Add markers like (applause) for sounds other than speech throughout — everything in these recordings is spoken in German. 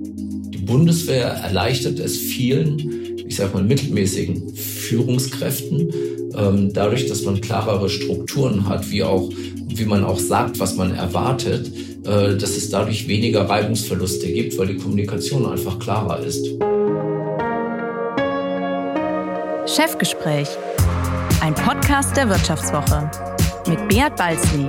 Die Bundeswehr erleichtert es vielen, ich sage mal, mittelmäßigen Führungskräften, ähm, dadurch, dass man klarere Strukturen hat, wie auch, wie man auch sagt, was man erwartet, äh, dass es dadurch weniger Reibungsverluste gibt, weil die Kommunikation einfach klarer ist. Chefgespräch, ein Podcast der Wirtschaftswoche mit Beat Balzli.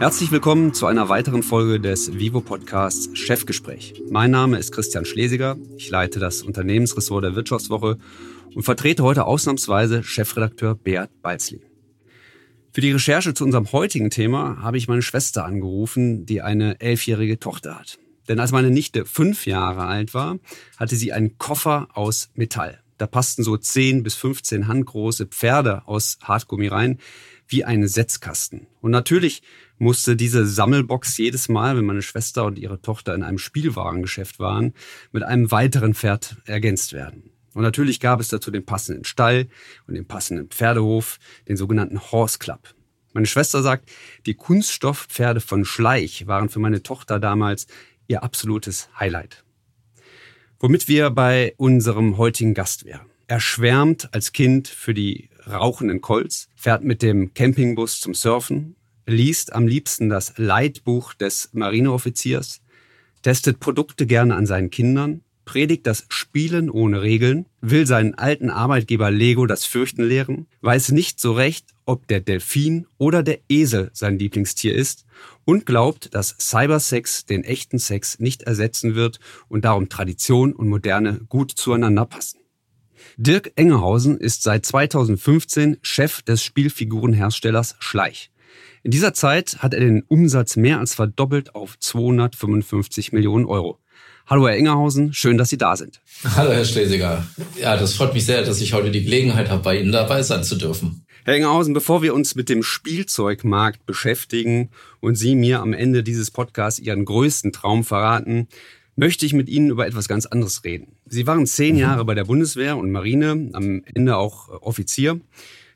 Herzlich willkommen zu einer weiteren Folge des Vivo Podcasts Chefgespräch. Mein Name ist Christian Schlesiger. Ich leite das Unternehmensressort der Wirtschaftswoche und vertrete heute ausnahmsweise Chefredakteur Beat Balzli. Für die Recherche zu unserem heutigen Thema habe ich meine Schwester angerufen, die eine elfjährige Tochter hat. Denn als meine Nichte fünf Jahre alt war, hatte sie einen Koffer aus Metall. Da passten so 10 bis 15 handgroße Pferde aus Hartgummi rein, wie ein Setzkasten. Und natürlich musste diese Sammelbox jedes Mal, wenn meine Schwester und ihre Tochter in einem Spielwarengeschäft waren, mit einem weiteren Pferd ergänzt werden. Und natürlich gab es dazu den passenden Stall und den passenden Pferdehof, den sogenannten Horse Club. Meine Schwester sagt, die Kunststoffpferde von Schleich waren für meine Tochter damals ihr absolutes Highlight. Womit wir bei unserem heutigen Gast wären. Er schwärmt als Kind für die rauchenden Colts, fährt mit dem Campingbus zum Surfen, liest am liebsten das Leitbuch des Marineoffiziers, testet Produkte gerne an seinen Kindern, predigt das Spielen ohne Regeln, will seinen alten Arbeitgeber Lego das Fürchten lehren, weiß nicht so recht, ob der Delfin oder der Esel sein Lieblingstier ist und glaubt, dass Cybersex den echten Sex nicht ersetzen wird und darum Tradition und Moderne gut zueinander passen. Dirk Engehausen ist seit 2015 Chef des Spielfigurenherstellers Schleich. In dieser Zeit hat er den Umsatz mehr als verdoppelt auf 255 Millionen Euro. Hallo Herr Engerhausen, schön, dass Sie da sind. Hallo Herr Schlesiger. Ja, das freut mich sehr, dass ich heute die Gelegenheit habe, bei Ihnen dabei sein zu dürfen. Herr Engerhausen, bevor wir uns mit dem Spielzeugmarkt beschäftigen und Sie mir am Ende dieses Podcasts Ihren größten Traum verraten, möchte ich mit Ihnen über etwas ganz anderes reden. Sie waren zehn mhm. Jahre bei der Bundeswehr und Marine, am Ende auch Offizier.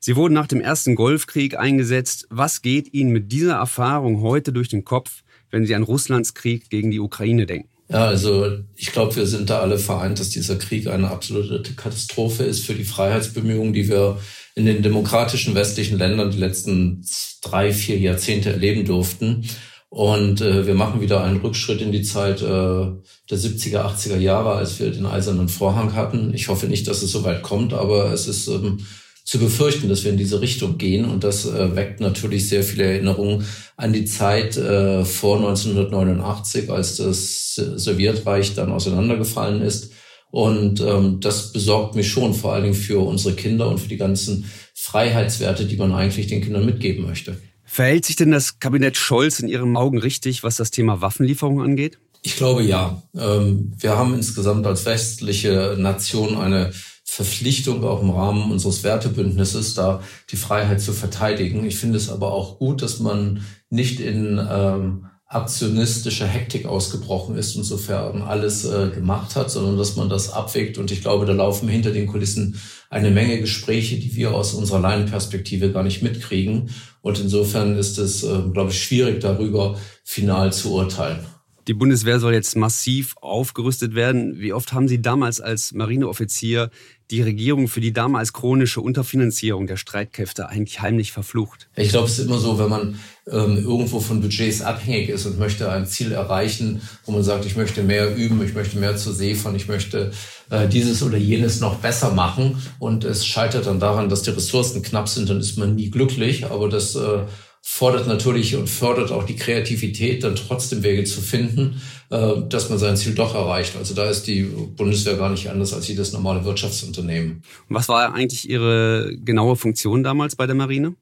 Sie wurden nach dem ersten Golfkrieg eingesetzt. Was geht Ihnen mit dieser Erfahrung heute durch den Kopf, wenn Sie an Russlands Krieg gegen die Ukraine denken? Ja, also ich glaube, wir sind da alle vereint, dass dieser Krieg eine absolute Katastrophe ist für die Freiheitsbemühungen, die wir in den demokratischen westlichen Ländern die letzten drei, vier Jahrzehnte erleben durften. Und äh, wir machen wieder einen Rückschritt in die Zeit äh, der 70er, 80er Jahre, als wir den eisernen Vorhang hatten. Ich hoffe nicht, dass es so weit kommt, aber es ist ähm, zu befürchten, dass wir in diese Richtung gehen. Und das äh, weckt natürlich sehr viele Erinnerungen an die Zeit äh, vor 1989, als das Sowjetreich dann auseinandergefallen ist. Und ähm, das besorgt mich schon, vor allen Dingen für unsere Kinder und für die ganzen Freiheitswerte, die man eigentlich den Kindern mitgeben möchte. Verhält sich denn das Kabinett Scholz in Ihren Augen richtig, was das Thema Waffenlieferung angeht? Ich glaube ja. Ähm, wir haben insgesamt als westliche Nation eine Verpflichtung auch im Rahmen unseres Wertebündnisses, da die Freiheit zu verteidigen. Ich finde es aber auch gut, dass man nicht in ähm, aktionistische Hektik ausgebrochen ist und sofern alles äh, gemacht hat, sondern dass man das abwägt. Und ich glaube, da laufen hinter den Kulissen eine Menge Gespräche, die wir aus unserer Laienperspektive gar nicht mitkriegen. Und insofern ist es, äh, glaube ich, schwierig darüber final zu urteilen. Die Bundeswehr soll jetzt massiv aufgerüstet werden. Wie oft haben Sie damals als Marineoffizier die Regierung für die damals chronische Unterfinanzierung der Streitkräfte eigentlich heimlich verflucht? Ich glaube, es ist immer so, wenn man ähm, irgendwo von Budgets abhängig ist und möchte ein Ziel erreichen, wo man sagt, ich möchte mehr üben, ich möchte mehr zur See fahren, ich möchte äh, dieses oder jenes noch besser machen und es scheitert dann daran, dass die Ressourcen knapp sind, dann ist man nie glücklich, aber das äh, fordert natürlich und fördert auch die Kreativität, dann trotzdem Wege zu finden, äh, dass man sein Ziel doch erreicht. Also da ist die Bundeswehr gar nicht anders als jedes normale Wirtschaftsunternehmen. Was war eigentlich Ihre genaue Funktion damals bei der Marine?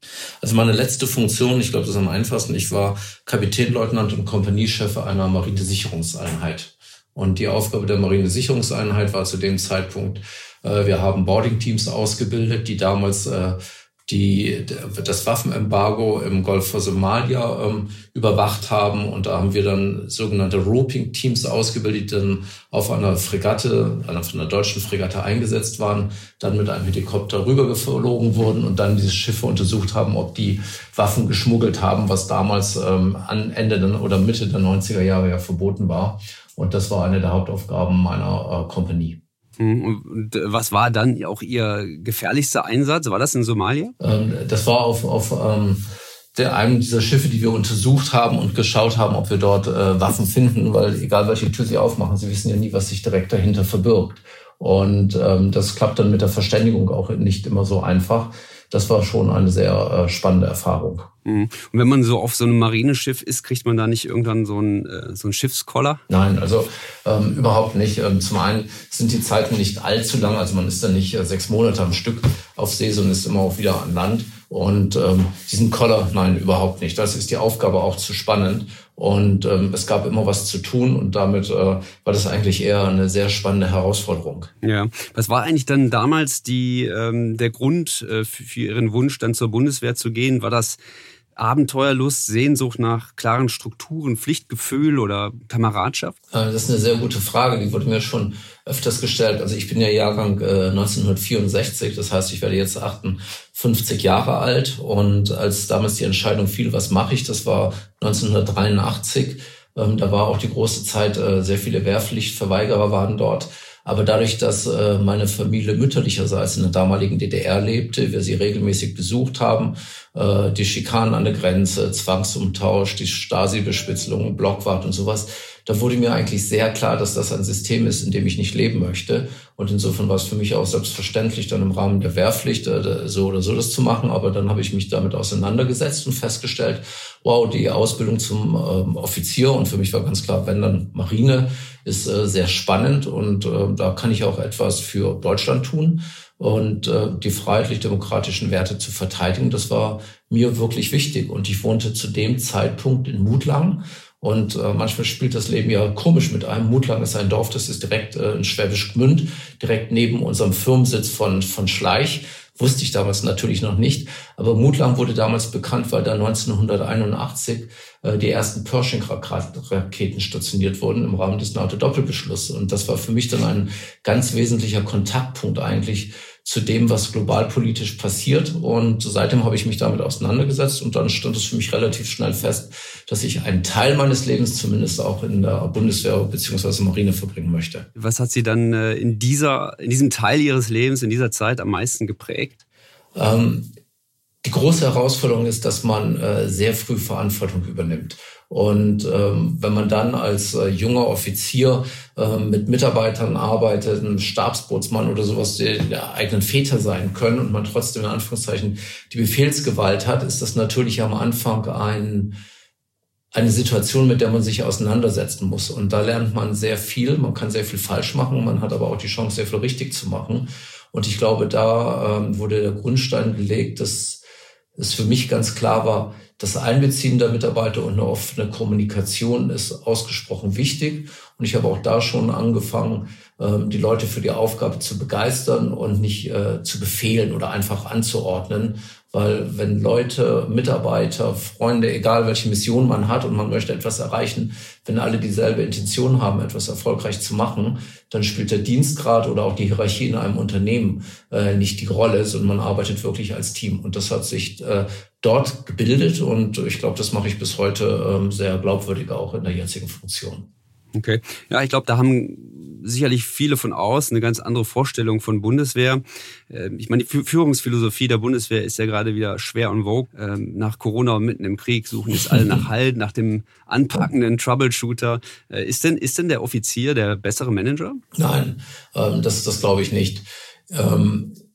Also meine letzte Funktion, ich glaube, das ist am einfachsten, ich war Kapitänleutnant und Kompaniechef einer Marinesicherungseinheit. Und die Aufgabe der Marinesicherungseinheit war zu dem Zeitpunkt, äh, wir haben Boarding-Teams ausgebildet, die damals äh, die das Waffenembargo im Golf vor Somalia ähm, überwacht haben. Und da haben wir dann sogenannte Roping-Teams ausgebildet, die dann auf einer Fregatte, einer von einer deutschen Fregatte eingesetzt waren, dann mit einem Helikopter rübergeflogen wurden und dann diese Schiffe untersucht haben, ob die Waffen geschmuggelt haben, was damals ähm, an Ende oder Mitte der 90er Jahre ja verboten war. Und das war eine der Hauptaufgaben meiner äh, Company. Mhm. Und äh, was war dann auch Ihr gefährlichster Einsatz? War das in Somalia? Ähm, das war auf, auf ähm, der, einem dieser Schiffe, die wir untersucht haben und geschaut haben, ob wir dort äh, Waffen finden, weil egal welche Tür Sie aufmachen, Sie wissen ja nie, was sich direkt dahinter verbirgt. Und ähm, das klappt dann mit der Verständigung auch nicht immer so einfach. Das war schon eine sehr äh, spannende Erfahrung. Mhm. Und wenn man so auf so einem Marineschiff ist, kriegt man da nicht irgendwann so einen, äh, so einen Schiffskoller? Nein, also ähm, überhaupt nicht. Ähm, zum einen sind die Zeiten nicht allzu lang, also man ist dann nicht äh, sechs Monate am Stück auf See, sondern ist immer auch wieder an Land. Und ähm, diesen Koller, nein, überhaupt nicht. Das ist die Aufgabe auch zu spannend. Und ähm, es gab immer was zu tun und damit äh, war das eigentlich eher eine sehr spannende Herausforderung. Ja, was war eigentlich dann damals die, ähm, der Grund äh, für, für Ihren Wunsch, dann zur Bundeswehr zu gehen? War das Abenteuerlust, Sehnsucht nach klaren Strukturen, Pflichtgefühl oder Kameradschaft? Äh, das ist eine sehr gute Frage, die wurde mir schon öfters gestellt. Also ich bin ja Jahrgang 1964, äh, das heißt, ich werde jetzt 58 Jahre alt und als damals die Entscheidung fiel, was mache ich, das war 1983. Ähm, da war auch die große Zeit, äh, sehr viele Wehrpflichtverweigerer waren dort. Aber dadurch, dass äh, meine Familie mütterlicherseits in der damaligen DDR lebte, wir sie regelmäßig besucht haben, äh, die Schikanen an der Grenze, Zwangsumtausch, die Stasi-Bespitzelung, Blockwart und sowas, da wurde mir eigentlich sehr klar, dass das ein System ist, in dem ich nicht leben möchte. Und insofern war es für mich auch selbstverständlich, dann im Rahmen der Wehrpflicht äh, so oder so das zu machen. Aber dann habe ich mich damit auseinandergesetzt und festgestellt, wow, die Ausbildung zum ähm, Offizier und für mich war ganz klar, wenn dann Marine ist äh, sehr spannend und äh, da kann ich auch etwas für Deutschland tun und die freiheitlich-demokratischen Werte zu verteidigen. Das war mir wirklich wichtig und ich wohnte zu dem Zeitpunkt in Mutlang und äh, manchmal spielt das Leben ja komisch mit einem. Mutlang ist ein Dorf, das ist direkt äh, in Schwäbisch Gmünd, direkt neben unserem Firmensitz von, von Schleich. Wusste ich damals natürlich noch nicht. Aber Mutlang wurde damals bekannt, weil da 1981 äh, die ersten Pershing-Raketen stationiert wurden im Rahmen des NATO-Doppelbeschlusses. Und das war für mich dann ein ganz wesentlicher Kontaktpunkt eigentlich zu dem, was globalpolitisch passiert. Und seitdem habe ich mich damit auseinandergesetzt und dann stand es für mich relativ schnell fest, dass ich einen Teil meines Lebens zumindest auch in der Bundeswehr bzw. Marine verbringen möchte. Was hat Sie dann äh, in dieser, in diesem Teil Ihres Lebens, in dieser Zeit am meisten geprägt? Ähm, die große Herausforderung ist, dass man äh, sehr früh Verantwortung übernimmt. Und ähm, wenn man dann als äh, junger Offizier äh, mit Mitarbeitern arbeitet, ein Stabsbootsmann oder sowas, der, der eigenen Väter sein können und man trotzdem in Anführungszeichen die Befehlsgewalt hat, ist das natürlich am Anfang ein eine Situation, mit der man sich auseinandersetzen muss. Und da lernt man sehr viel. Man kann sehr viel falsch machen. Man hat aber auch die Chance, sehr viel richtig zu machen. Und ich glaube, da ähm, wurde der Grundstein gelegt, dass es für mich ganz klar war, das Einbeziehen der Mitarbeiter und eine offene Kommunikation ist ausgesprochen wichtig. Und ich habe auch da schon angefangen, ähm, die Leute für die Aufgabe zu begeistern und nicht äh, zu befehlen oder einfach anzuordnen. Weil wenn Leute, Mitarbeiter, Freunde, egal welche Mission man hat und man möchte etwas erreichen, wenn alle dieselbe Intention haben, etwas erfolgreich zu machen, dann spielt der Dienstgrad oder auch die Hierarchie in einem Unternehmen äh, nicht die Rolle, sondern man arbeitet wirklich als Team. Und das hat sich äh, dort gebildet und ich glaube, das mache ich bis heute ähm, sehr glaubwürdig auch in der jetzigen Funktion. Okay. Ja, ich glaube, da haben sicherlich viele von außen eine ganz andere Vorstellung von Bundeswehr. Ähm, ich meine, die Führungsphilosophie der Bundeswehr ist ja gerade wieder schwer und vogue. Ähm, nach Corona und mitten im Krieg suchen jetzt alle nach (laughs) Halt, nach dem anpackenden Troubleshooter. Äh, ist denn, ist denn der Offizier der bessere Manager? Nein, ähm, das, das glaube ich nicht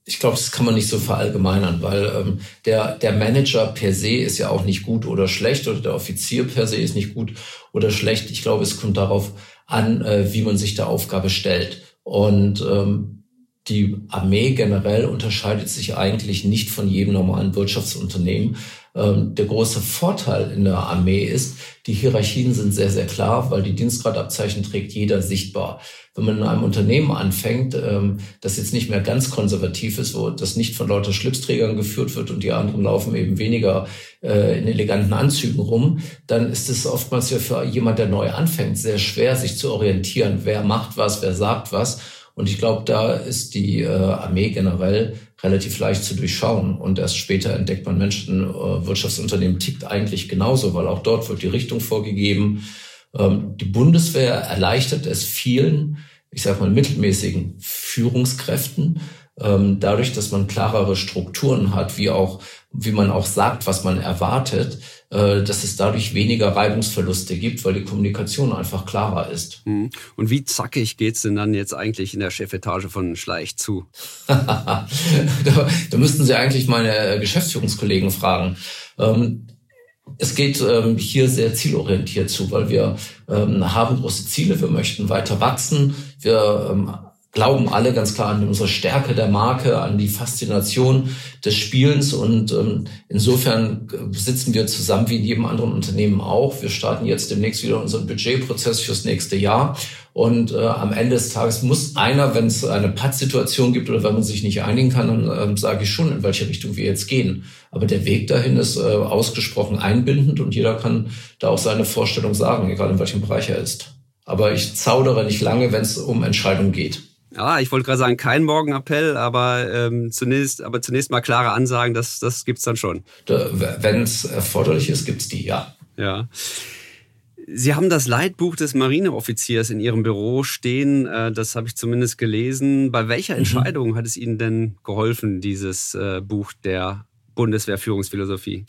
ich glaube, das kann man nicht so verallgemeinern, weil ähm, der, der Manager per se ist ja auch nicht gut oder schlecht oder der Offizier per se ist nicht gut oder schlecht. Ich glaube, es kommt darauf an, äh, wie man sich der Aufgabe stellt. Und ähm, die Armee generell unterscheidet sich eigentlich nicht von jedem normalen Wirtschaftsunternehmen. Ähm, der große Vorteil in der Armee ist, die Hierarchien sind sehr, sehr klar, weil die Dienstgradabzeichen trägt jeder sichtbar. Wenn man in einem Unternehmen anfängt, ähm, das jetzt nicht mehr ganz konservativ ist, wo das nicht von lauter Schlipsträgern geführt wird und die anderen laufen eben weniger äh, in eleganten Anzügen rum, dann ist es oftmals ja für jemand, der neu anfängt, sehr schwer, sich zu orientieren. Wer macht was, wer sagt was. Und ich glaube, da ist die äh, Armee generell relativ leicht zu durchschauen. Und erst später entdeckt man, Menschen, äh, Wirtschaftsunternehmen tickt eigentlich genauso, weil auch dort wird die Richtung vorgegeben. Ähm, die Bundeswehr erleichtert es vielen, ich sage mal, mittelmäßigen Führungskräften, ähm, dadurch, dass man klarere Strukturen hat, wie auch, wie man auch sagt, was man erwartet, dass es dadurch weniger Reibungsverluste gibt, weil die Kommunikation einfach klarer ist. Mhm. Und wie zackig geht's denn dann jetzt eigentlich in der Chefetage von Schleich zu? (laughs) da, da müssten Sie eigentlich meine Geschäftsführungskollegen fragen. Ähm, es geht ähm, hier sehr zielorientiert zu, weil wir ähm, haben große Ziele, wir möchten weiter wachsen, wir glauben alle ganz klar an unsere Stärke der Marke, an die Faszination des Spielens und ähm, insofern sitzen wir zusammen wie in jedem anderen Unternehmen auch. Wir starten jetzt demnächst wieder unseren Budgetprozess fürs nächste Jahr und äh, am Ende des Tages muss einer, wenn es eine Pattsituation gibt oder wenn man sich nicht einigen kann, dann äh, sage ich schon, in welche Richtung wir jetzt gehen. Aber der Weg dahin ist äh, ausgesprochen einbindend und jeder kann da auch seine Vorstellung sagen, egal in welchem Bereich er ist. Aber ich zaudere nicht lange, wenn es um Entscheidungen geht. Ja, ich wollte gerade sagen, kein Morgenappell, aber ähm, zunächst, aber zunächst mal klare Ansagen, das, das gibt's dann schon. Wenn es erforderlich ist, gibt's die, ja. Ja. Sie haben das Leitbuch des Marineoffiziers in Ihrem Büro stehen. Äh, das habe ich zumindest gelesen. Bei welcher mhm. Entscheidung mhm. hat es Ihnen denn geholfen, dieses äh, Buch der Bundeswehrführungsphilosophie?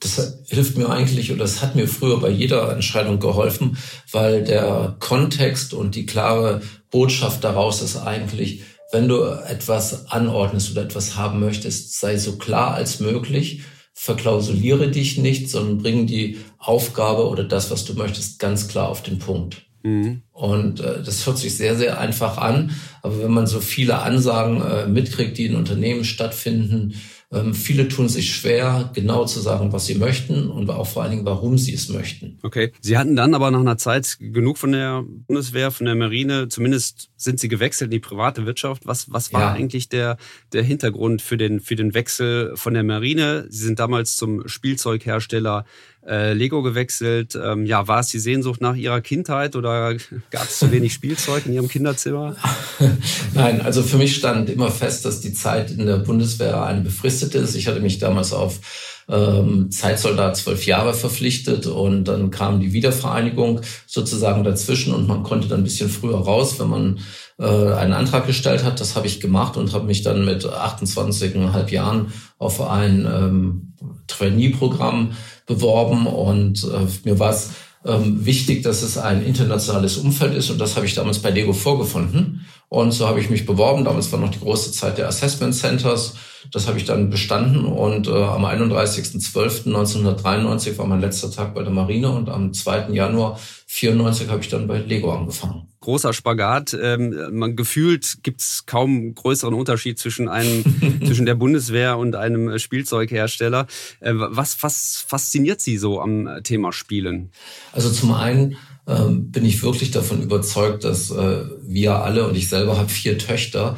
Das hilft mir eigentlich oder das hat mir früher bei jeder Entscheidung geholfen, weil der Kontext und die klare Botschaft daraus ist eigentlich, wenn du etwas anordnest oder etwas haben möchtest, sei so klar als möglich, verklausuliere dich nicht, sondern bring die Aufgabe oder das, was du möchtest, ganz klar auf den Punkt. Mhm. Und äh, das hört sich sehr, sehr einfach an. Aber wenn man so viele Ansagen äh, mitkriegt, die in Unternehmen stattfinden, ähm, viele tun sich schwer, genau zu sagen, was sie möchten und auch vor allen Dingen, warum sie es möchten. Okay. Sie hatten dann aber nach einer Zeit genug von der Bundeswehr, von der Marine. Zumindest sind Sie gewechselt in die private Wirtschaft. Was, was war ja. eigentlich der, der Hintergrund für den, für den Wechsel von der Marine? Sie sind damals zum Spielzeughersteller äh, Lego gewechselt. Ähm, ja, war es die Sehnsucht nach Ihrer Kindheit oder (laughs) gab es zu wenig Spielzeug in Ihrem Kinderzimmer? (laughs) Nein, also für mich stand immer fest, dass die Zeit in der Bundeswehr eine befristete ist. Ich hatte mich damals auf ähm, Zeitsoldat zwölf Jahre verpflichtet und dann kam die Wiedervereinigung sozusagen dazwischen und man konnte dann ein bisschen früher raus, wenn man einen Antrag gestellt hat. Das habe ich gemacht und habe mich dann mit 28,5 Jahren auf ein ähm, Trainee-Programm beworben und äh, mir war es ähm, wichtig, dass es ein internationales Umfeld ist und das habe ich damals bei Lego vorgefunden. Und so habe ich mich beworben. Damals war noch die große Zeit der Assessment Centers. Das habe ich dann bestanden und äh, am 31.12.1993 war mein letzter Tag bei der Marine und am 2. Januar 94 habe ich dann bei Lego angefangen großer Spagat. Ähm, man gefühlt gibt es kaum größeren Unterschied zwischen einem (laughs) zwischen der Bundeswehr und einem Spielzeughersteller. Äh, was, was fasziniert Sie so am Thema Spielen? Also zum einen ähm, bin ich wirklich davon überzeugt, dass äh, wir alle und ich selber habe vier Töchter.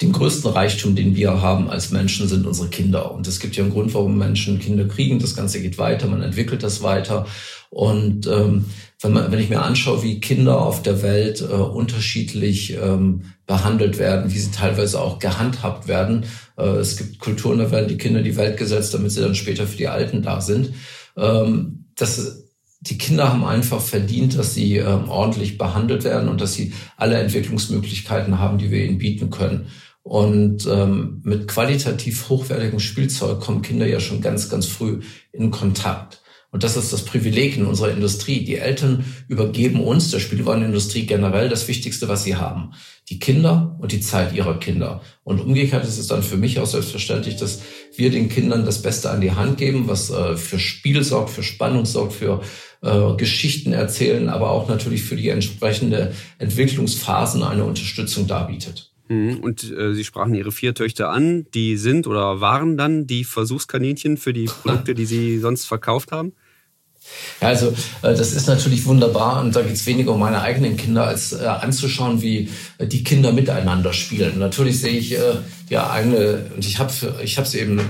Den größten Reichtum, den wir haben als Menschen, sind unsere Kinder. Und es gibt ja einen Grund, warum Menschen Kinder kriegen. Das Ganze geht weiter, man entwickelt das weiter. Und ähm, wenn, man, wenn ich mir anschaue, wie Kinder auf der Welt äh, unterschiedlich ähm, behandelt werden, wie sie teilweise auch gehandhabt werden. Äh, es gibt Kulturen, da werden die Kinder in die Welt gesetzt, damit sie dann später für die Alten da sind. Ähm, das, die Kinder haben einfach verdient, dass sie ähm, ordentlich behandelt werden und dass sie alle Entwicklungsmöglichkeiten haben, die wir ihnen bieten können. Und ähm, mit qualitativ hochwertigem Spielzeug kommen Kinder ja schon ganz, ganz früh in Kontakt. Und das ist das Privileg in unserer Industrie. Die Eltern übergeben uns, der Spielwarenindustrie generell, das Wichtigste, was sie haben. Die Kinder und die Zeit ihrer Kinder. Und umgekehrt ist es dann für mich auch selbstverständlich, dass wir den Kindern das Beste an die Hand geben, was äh, für Spiel sorgt, für Spannung sorgt, für äh, Geschichten erzählen, aber auch natürlich für die entsprechende Entwicklungsphasen eine Unterstützung darbietet. Mhm. Und äh, Sie sprachen Ihre vier Töchter an. Die sind oder waren dann die Versuchskaninchen für die Produkte, die Sie sonst verkauft haben? Ja, also äh, das ist natürlich wunderbar und da geht es weniger um meine eigenen Kinder, als äh, anzuschauen, wie äh, die Kinder miteinander spielen. Natürlich sehe ich äh, die eigene, und ich habe ich es eben äh,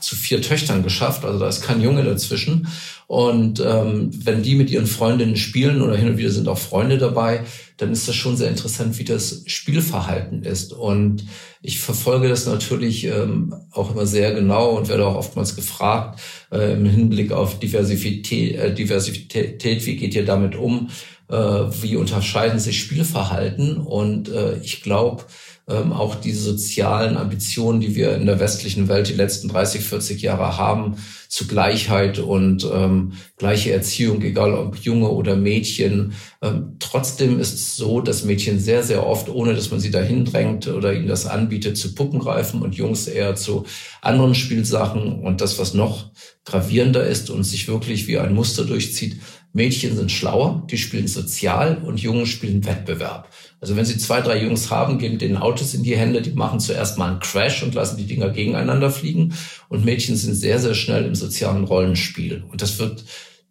zu vier Töchtern geschafft, also da ist kein Junge dazwischen. Und ähm, wenn die mit ihren Freundinnen spielen oder hin und wieder sind auch Freunde dabei, dann ist das schon sehr interessant, wie das Spielverhalten ist. Und ich verfolge das natürlich ähm, auch immer sehr genau und werde auch oftmals gefragt äh, im Hinblick auf Diversität, äh, Diversität, wie geht ihr damit um? Äh, wie unterscheiden sich Spielverhalten? Und äh, ich glaube, ähm, auch die sozialen Ambitionen, die wir in der westlichen Welt die letzten 30, 40 Jahre haben, zu Gleichheit und ähm, gleiche Erziehung, egal ob Junge oder Mädchen. Ähm, trotzdem ist es so, dass Mädchen sehr, sehr oft, ohne dass man sie dahin drängt oder ihnen das anbietet, zu Puppen greifen und Jungs eher zu anderen Spielsachen. Und das, was noch gravierender ist und sich wirklich wie ein Muster durchzieht, Mädchen sind schlauer, die spielen sozial und Jungen spielen Wettbewerb. Also wenn Sie zwei, drei Jungs haben, geben denen Autos in die Hände, die machen zuerst mal einen Crash und lassen die Dinger gegeneinander fliegen. Und Mädchen sind sehr, sehr schnell im sozialen Rollenspiel. Und das wird,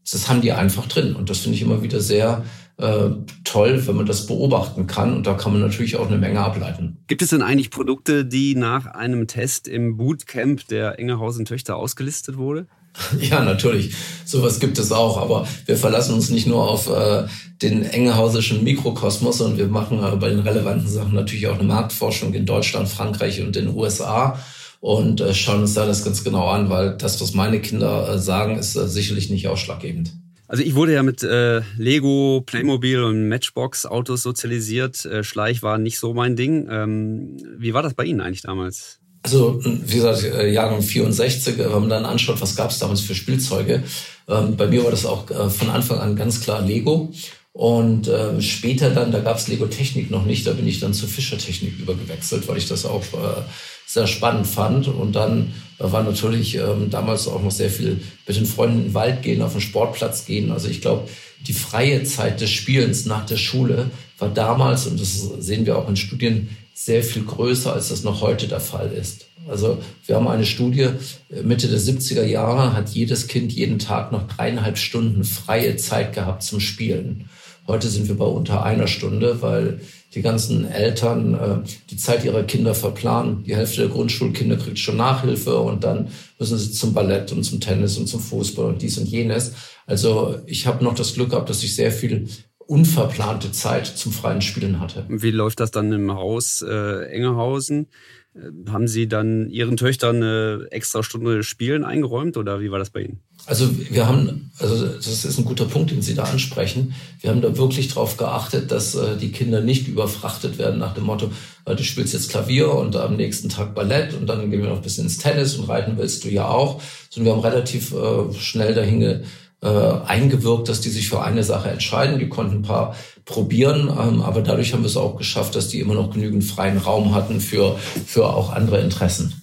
das haben die einfach drin. Und das finde ich immer wieder sehr äh, toll, wenn man das beobachten kann. Und da kann man natürlich auch eine Menge ableiten. Gibt es denn eigentlich Produkte, die nach einem Test im Bootcamp der Engerhausen Töchter ausgelistet wurde? (laughs) Ja, natürlich. Sowas gibt es auch. Aber wir verlassen uns nicht nur auf äh, den engehausischen Mikrokosmos, sondern wir machen äh, bei den relevanten Sachen natürlich auch eine Marktforschung in Deutschland, Frankreich und den USA und äh, schauen uns da das ganz genau an, weil das, was meine Kinder äh, sagen, ist äh, sicherlich nicht ausschlaggebend. Also ich wurde ja mit äh, Lego, Playmobil und Matchbox Autos sozialisiert. Äh, Schleich war nicht so mein Ding. Ähm, wie war das bei Ihnen eigentlich damals? Also, wie gesagt, äh, Jahrgang 64, wenn man dann anschaut, was gab es damals für Spielzeuge. Ähm, bei mir war das auch äh, von Anfang an ganz klar Lego. Und äh, später dann, da gab es Lego Technik noch nicht, da bin ich dann zur Fischer Technik übergewechselt, weil ich das auch äh, sehr spannend fand. Und dann äh, war natürlich ähm, damals auch noch sehr viel mit den Freunden in den Wald gehen, auf den Sportplatz gehen. Also ich glaube, die freie Zeit des Spielens nach der Schule war damals, und das sehen wir auch in Studien, sehr viel größer, als das noch heute der Fall ist. Also wir haben eine Studie, äh, Mitte der 70er Jahre hat jedes Kind jeden Tag noch dreieinhalb Stunden freie Zeit gehabt zum Spielen. Heute sind wir bei unter einer Stunde, weil die ganzen Eltern äh, die Zeit ihrer Kinder verplanen. Die Hälfte der Grundschulkinder kriegt schon Nachhilfe und dann müssen sie zum Ballett und zum Tennis und zum Fußball und dies und jenes. Also ich habe noch das Glück gehabt, dass ich sehr viel unverplante Zeit zum freien Spielen hatte. Wie läuft das dann im Haus äh, Engerhausen? Äh, haben Sie dann Ihren Töchtern eine extra Stunde Spielen eingeräumt oder wie war das bei Ihnen? Also wir haben, also das ist ein guter Punkt, den Sie da ansprechen. Wir haben da wirklich darauf geachtet, dass äh, die Kinder nicht überfrachtet werden nach dem Motto, äh, du spielst jetzt Klavier und am nächsten Tag Ballett und dann gehen wir noch ein bisschen ins Tennis und reiten willst du ja auch. Sondern wir haben relativ äh, schnell dahin äh, eingewirkt, dass die sich für eine Sache entscheiden. Die konnten ein paar probieren, ähm, aber dadurch haben wir es auch geschafft, dass die immer noch genügend freien Raum hatten für, für auch andere Interessen.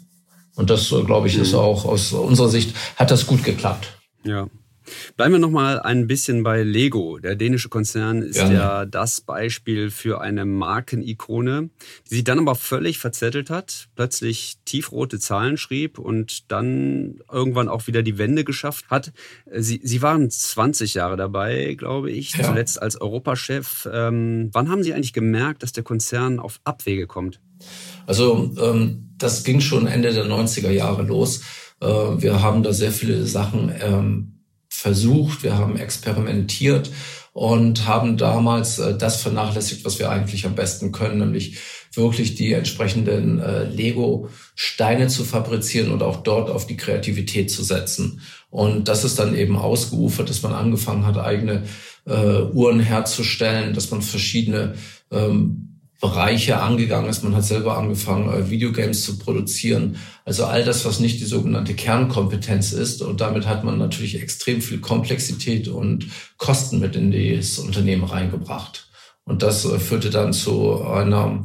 Und das, äh, glaube ich, ist mhm. auch aus unserer Sicht, hat das gut geklappt. Ja. Bleiben wir noch mal ein bisschen bei Lego. Der dänische Konzern ist ja, ja das Beispiel für eine Markenikone, die sich dann aber völlig verzettelt hat, plötzlich tiefrote Zahlen schrieb und dann irgendwann auch wieder die Wende geschafft hat. Sie, Sie waren 20 Jahre dabei, glaube ich, ja. zuletzt als Europachef. Ähm, wann haben Sie eigentlich gemerkt, dass der Konzern auf Abwege kommt? Also ähm, das ging schon Ende der 90er Jahre los. Äh, wir haben da sehr viele Sachen ähm, versucht, wir haben experimentiert und haben damals äh, das vernachlässigt, was wir eigentlich am besten können, nämlich wirklich die entsprechenden äh, Lego-Steine zu fabrizieren und auch dort auf die Kreativität zu setzen. Und das ist dann eben ausgeufert, dass man angefangen hat, eigene äh, Uhren herzustellen, dass man verschiedene ähm, Bereiche angegangen ist. Man hat selber angefangen, äh, Videogames zu produzieren. Also all das, was nicht die sogenannte Kernkompetenz ist. Und damit hat man natürlich extrem viel Komplexität und Kosten mit in das Unternehmen reingebracht. Und das äh, führte dann zu einer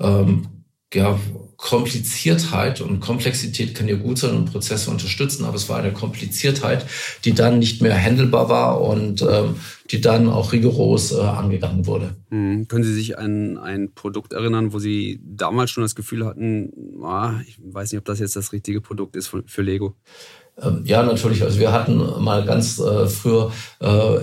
ähm, ja, Kompliziertheit und Komplexität kann ja gut sein und Prozesse unterstützen, aber es war eine Kompliziertheit, die dann nicht mehr handelbar war und ähm, die dann auch rigoros äh, angegangen wurde. Hm. Können Sie sich an ein Produkt erinnern, wo Sie damals schon das Gefühl hatten, ah, ich weiß nicht, ob das jetzt das richtige Produkt ist für, für Lego? Ähm, ja, natürlich. Also wir hatten mal ganz äh, früher äh,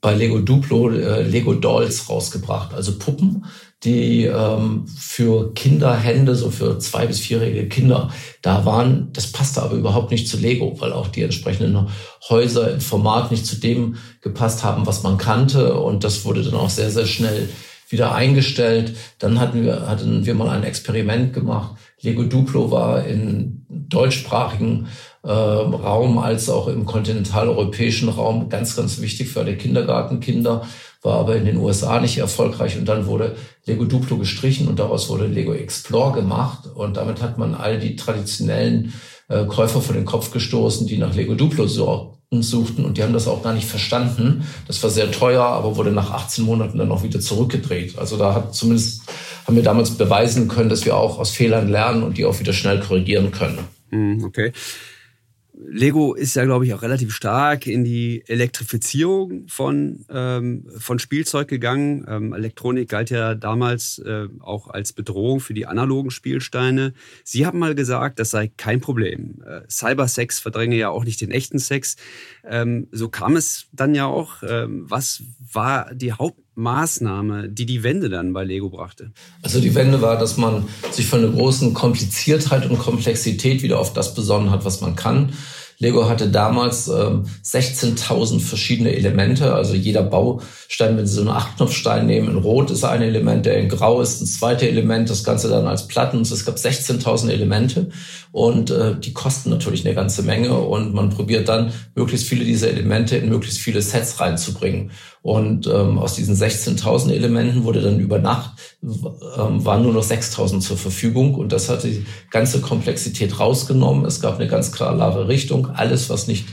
bei Lego Duplo äh, Lego Dolls rausgebracht, also Puppen, die ähm, für Kinderhände, so für zwei- bis vierjährige Kinder, da waren, das passte aber überhaupt nicht zu Lego, weil auch die entsprechenden Häuser im Format nicht zu dem gepasst haben, was man kannte. Und das wurde dann auch sehr, sehr schnell wieder eingestellt. Dann hatten wir, hatten wir mal ein Experiment gemacht. Lego Duplo war in deutschsprachigen äh, Raum als auch im kontinentaleuropäischen Raum ganz, ganz wichtig für alle Kindergartenkinder war aber in den USA nicht erfolgreich und dann wurde Lego Duplo gestrichen und daraus wurde Lego Explore gemacht und damit hat man all die traditionellen äh, Käufer vor den Kopf gestoßen, die nach Lego Duplo suchten und die haben das auch gar nicht verstanden. Das war sehr teuer, aber wurde nach 18 Monaten dann auch wieder zurückgedreht. Also da hat zumindest haben wir damals beweisen können, dass wir auch aus Fehlern lernen und die auch wieder schnell korrigieren können. Hm, okay. Lego ist ja, glaube ich, auch relativ stark in die Elektrifizierung von, ähm, von Spielzeug gegangen. Ähm, Elektronik galt ja damals äh, auch als Bedrohung für die analogen Spielsteine. Sie haben mal gesagt, das sei kein Problem. Äh, Cybersex verdränge ja auch nicht den echten Sex. Ähm, so kam es dann ja auch. Ähm, was war die Hauptmaßnahme, die die Wende dann bei Lego brachte? Also die Wende war, dass man sich von der großen Kompliziertheit und Komplexität wieder auf das besonnen hat, was man kann. Lego hatte damals ähm, 16.000 verschiedene Elemente. Also jeder Baustein, wenn Sie so einen Achtknopfstein nehmen, in Rot ist ein Element, der in Grau ist ein zweites Element, das Ganze dann als Platten. Es gab 16.000 Elemente und äh, die kosten natürlich eine ganze Menge und man probiert dann möglichst viele dieser Elemente in möglichst viele Sets reinzubringen. Und ähm, aus diesen 16.000 Elementen wurde dann über Nacht, ähm, waren nur noch 6.000 zur Verfügung. Und das hat die ganze Komplexität rausgenommen. Es gab eine ganz klare Richtung. Alles, was nicht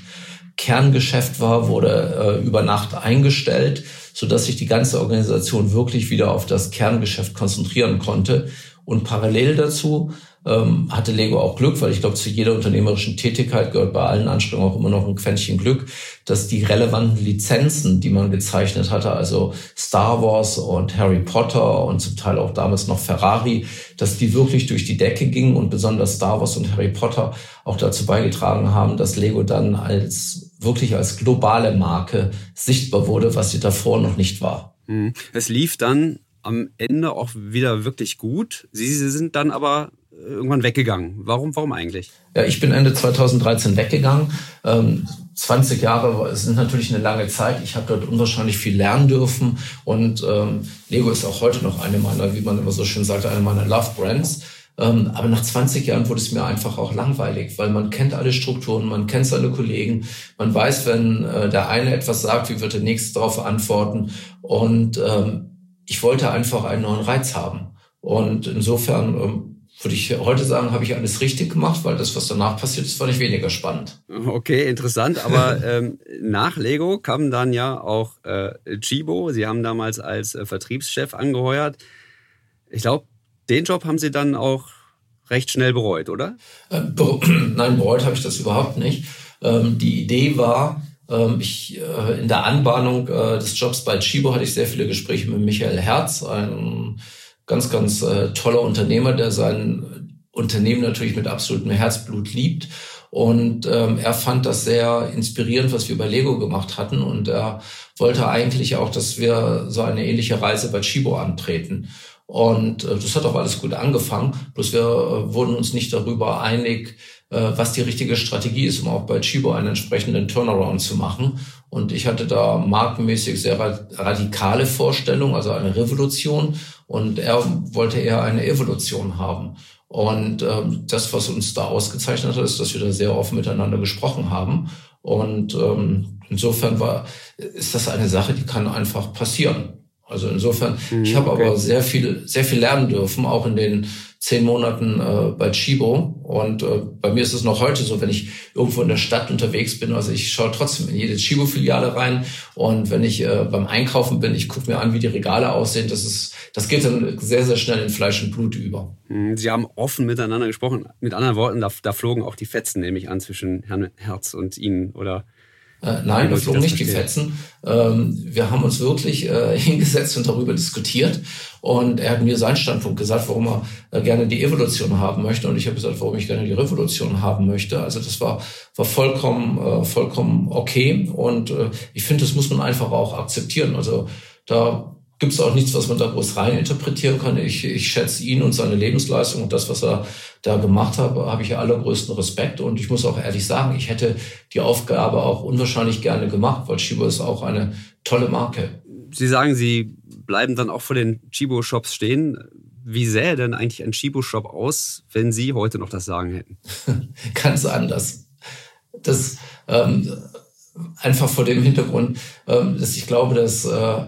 Kerngeschäft war, wurde äh, über Nacht eingestellt, sodass sich die ganze Organisation wirklich wieder auf das Kerngeschäft konzentrieren konnte. Und parallel dazu ähm, hatte Lego auch Glück, weil ich glaube, zu jeder unternehmerischen Tätigkeit gehört bei allen Anstrengungen auch immer noch ein Quäntchen Glück, dass die relevanten Lizenzen, die man gezeichnet hatte, also Star Wars und Harry Potter und zum Teil auch damals noch Ferrari, dass die wirklich durch die Decke gingen und besonders Star Wars und Harry Potter auch dazu beigetragen haben, dass Lego dann als wirklich als globale Marke sichtbar wurde, was sie davor noch nicht war. Mhm. Es lief dann am Ende auch wieder wirklich gut. Sie sind dann aber irgendwann weggegangen. Warum, warum eigentlich? Ja, ich bin Ende 2013 weggegangen. Ähm, 20 Jahre sind natürlich eine lange Zeit. Ich habe dort unwahrscheinlich viel lernen dürfen und ähm, Lego ist auch heute noch eine meiner, wie man immer so schön sagt, eine meiner Love Brands. Ähm, aber nach 20 Jahren wurde es mir einfach auch langweilig, weil man kennt alle Strukturen, man kennt seine Kollegen, man weiß, wenn äh, der eine etwas sagt, wie wird der nächste darauf antworten. Und ähm, ich wollte einfach einen neuen Reiz haben. Und insofern ähm, würde ich heute sagen, habe ich alles richtig gemacht, weil das, was danach passiert ist, fand ich weniger spannend. Okay, interessant. Aber ähm, nach Lego kam dann ja auch äh, Chibo. Sie haben damals als äh, Vertriebschef angeheuert. Ich glaube, den Job haben Sie dann auch recht schnell bereut, oder? Äh, be (clears throat) Nein, bereut habe ich das überhaupt nicht. Ähm, die Idee war, ähm, ich, äh, in der Anbahnung äh, des Jobs bei Chibo hatte ich sehr viele Gespräche mit Michael Herz, einem ganz, ganz äh, toller Unternehmer, der sein Unternehmen natürlich mit absolutem Herzblut liebt. Und ähm, er fand das sehr inspirierend, was wir bei Lego gemacht hatten. Und er wollte eigentlich auch, dass wir so eine ähnliche Reise bei Chibo antreten. Und äh, das hat auch alles gut angefangen. Bloß wir äh, wurden uns nicht darüber einig, äh, was die richtige Strategie ist, um auch bei Chibo einen entsprechenden Turnaround zu machen. Und ich hatte da markenmäßig sehr radikale Vorstellungen, also eine Revolution. Und er wollte eher eine Evolution haben. Und ähm, das, was uns da ausgezeichnet hat, ist, dass wir da sehr offen miteinander gesprochen haben. Und ähm, insofern war, ist das eine Sache, die kann einfach passieren. Also insofern, mhm, ich habe okay. aber sehr viel, sehr viel lernen dürfen, auch in den zehn Monaten äh, bei Chibo. Und äh, bei mir ist es noch heute so, wenn ich irgendwo in der Stadt unterwegs bin, also ich schaue trotzdem in jede Chibo-Filiale rein. Und wenn ich äh, beim Einkaufen bin, ich gucke mir an, wie die Regale aussehen. Das ist, das geht dann sehr, sehr schnell in Fleisch und Blut über. Hm, Sie haben offen miteinander gesprochen. Mit anderen Worten, da, da flogen auch die Fetzen, nehme ich an, zwischen Herrn Herz und Ihnen, oder? Äh, nein, wir flogen nicht die Fetzen. Ähm, wir haben uns wirklich äh, (laughs) hingesetzt und darüber diskutiert. Und er hat mir seinen Standpunkt gesagt, warum er äh, gerne die Evolution haben möchte. Und ich habe gesagt, warum ich gerne die Revolution haben möchte. Also das war, war vollkommen, äh, vollkommen okay. Und äh, ich finde, das muss man einfach auch akzeptieren. Also da gibt es auch nichts, was man da groß rein interpretieren kann. Ich, ich schätze ihn und seine Lebensleistung und das, was er da gemacht hat, habe ich allergrößten Respekt. Und ich muss auch ehrlich sagen, ich hätte die Aufgabe auch unwahrscheinlich gerne gemacht, weil Chibo ist auch eine tolle Marke. Sie sagen, Sie bleiben dann auch vor den Chibo-Shops stehen. Wie sähe denn eigentlich ein Chibo-Shop aus, wenn Sie heute noch das Sagen hätten? (laughs) Ganz anders. Das ähm, einfach vor dem Hintergrund, ähm, dass ich glaube, dass äh,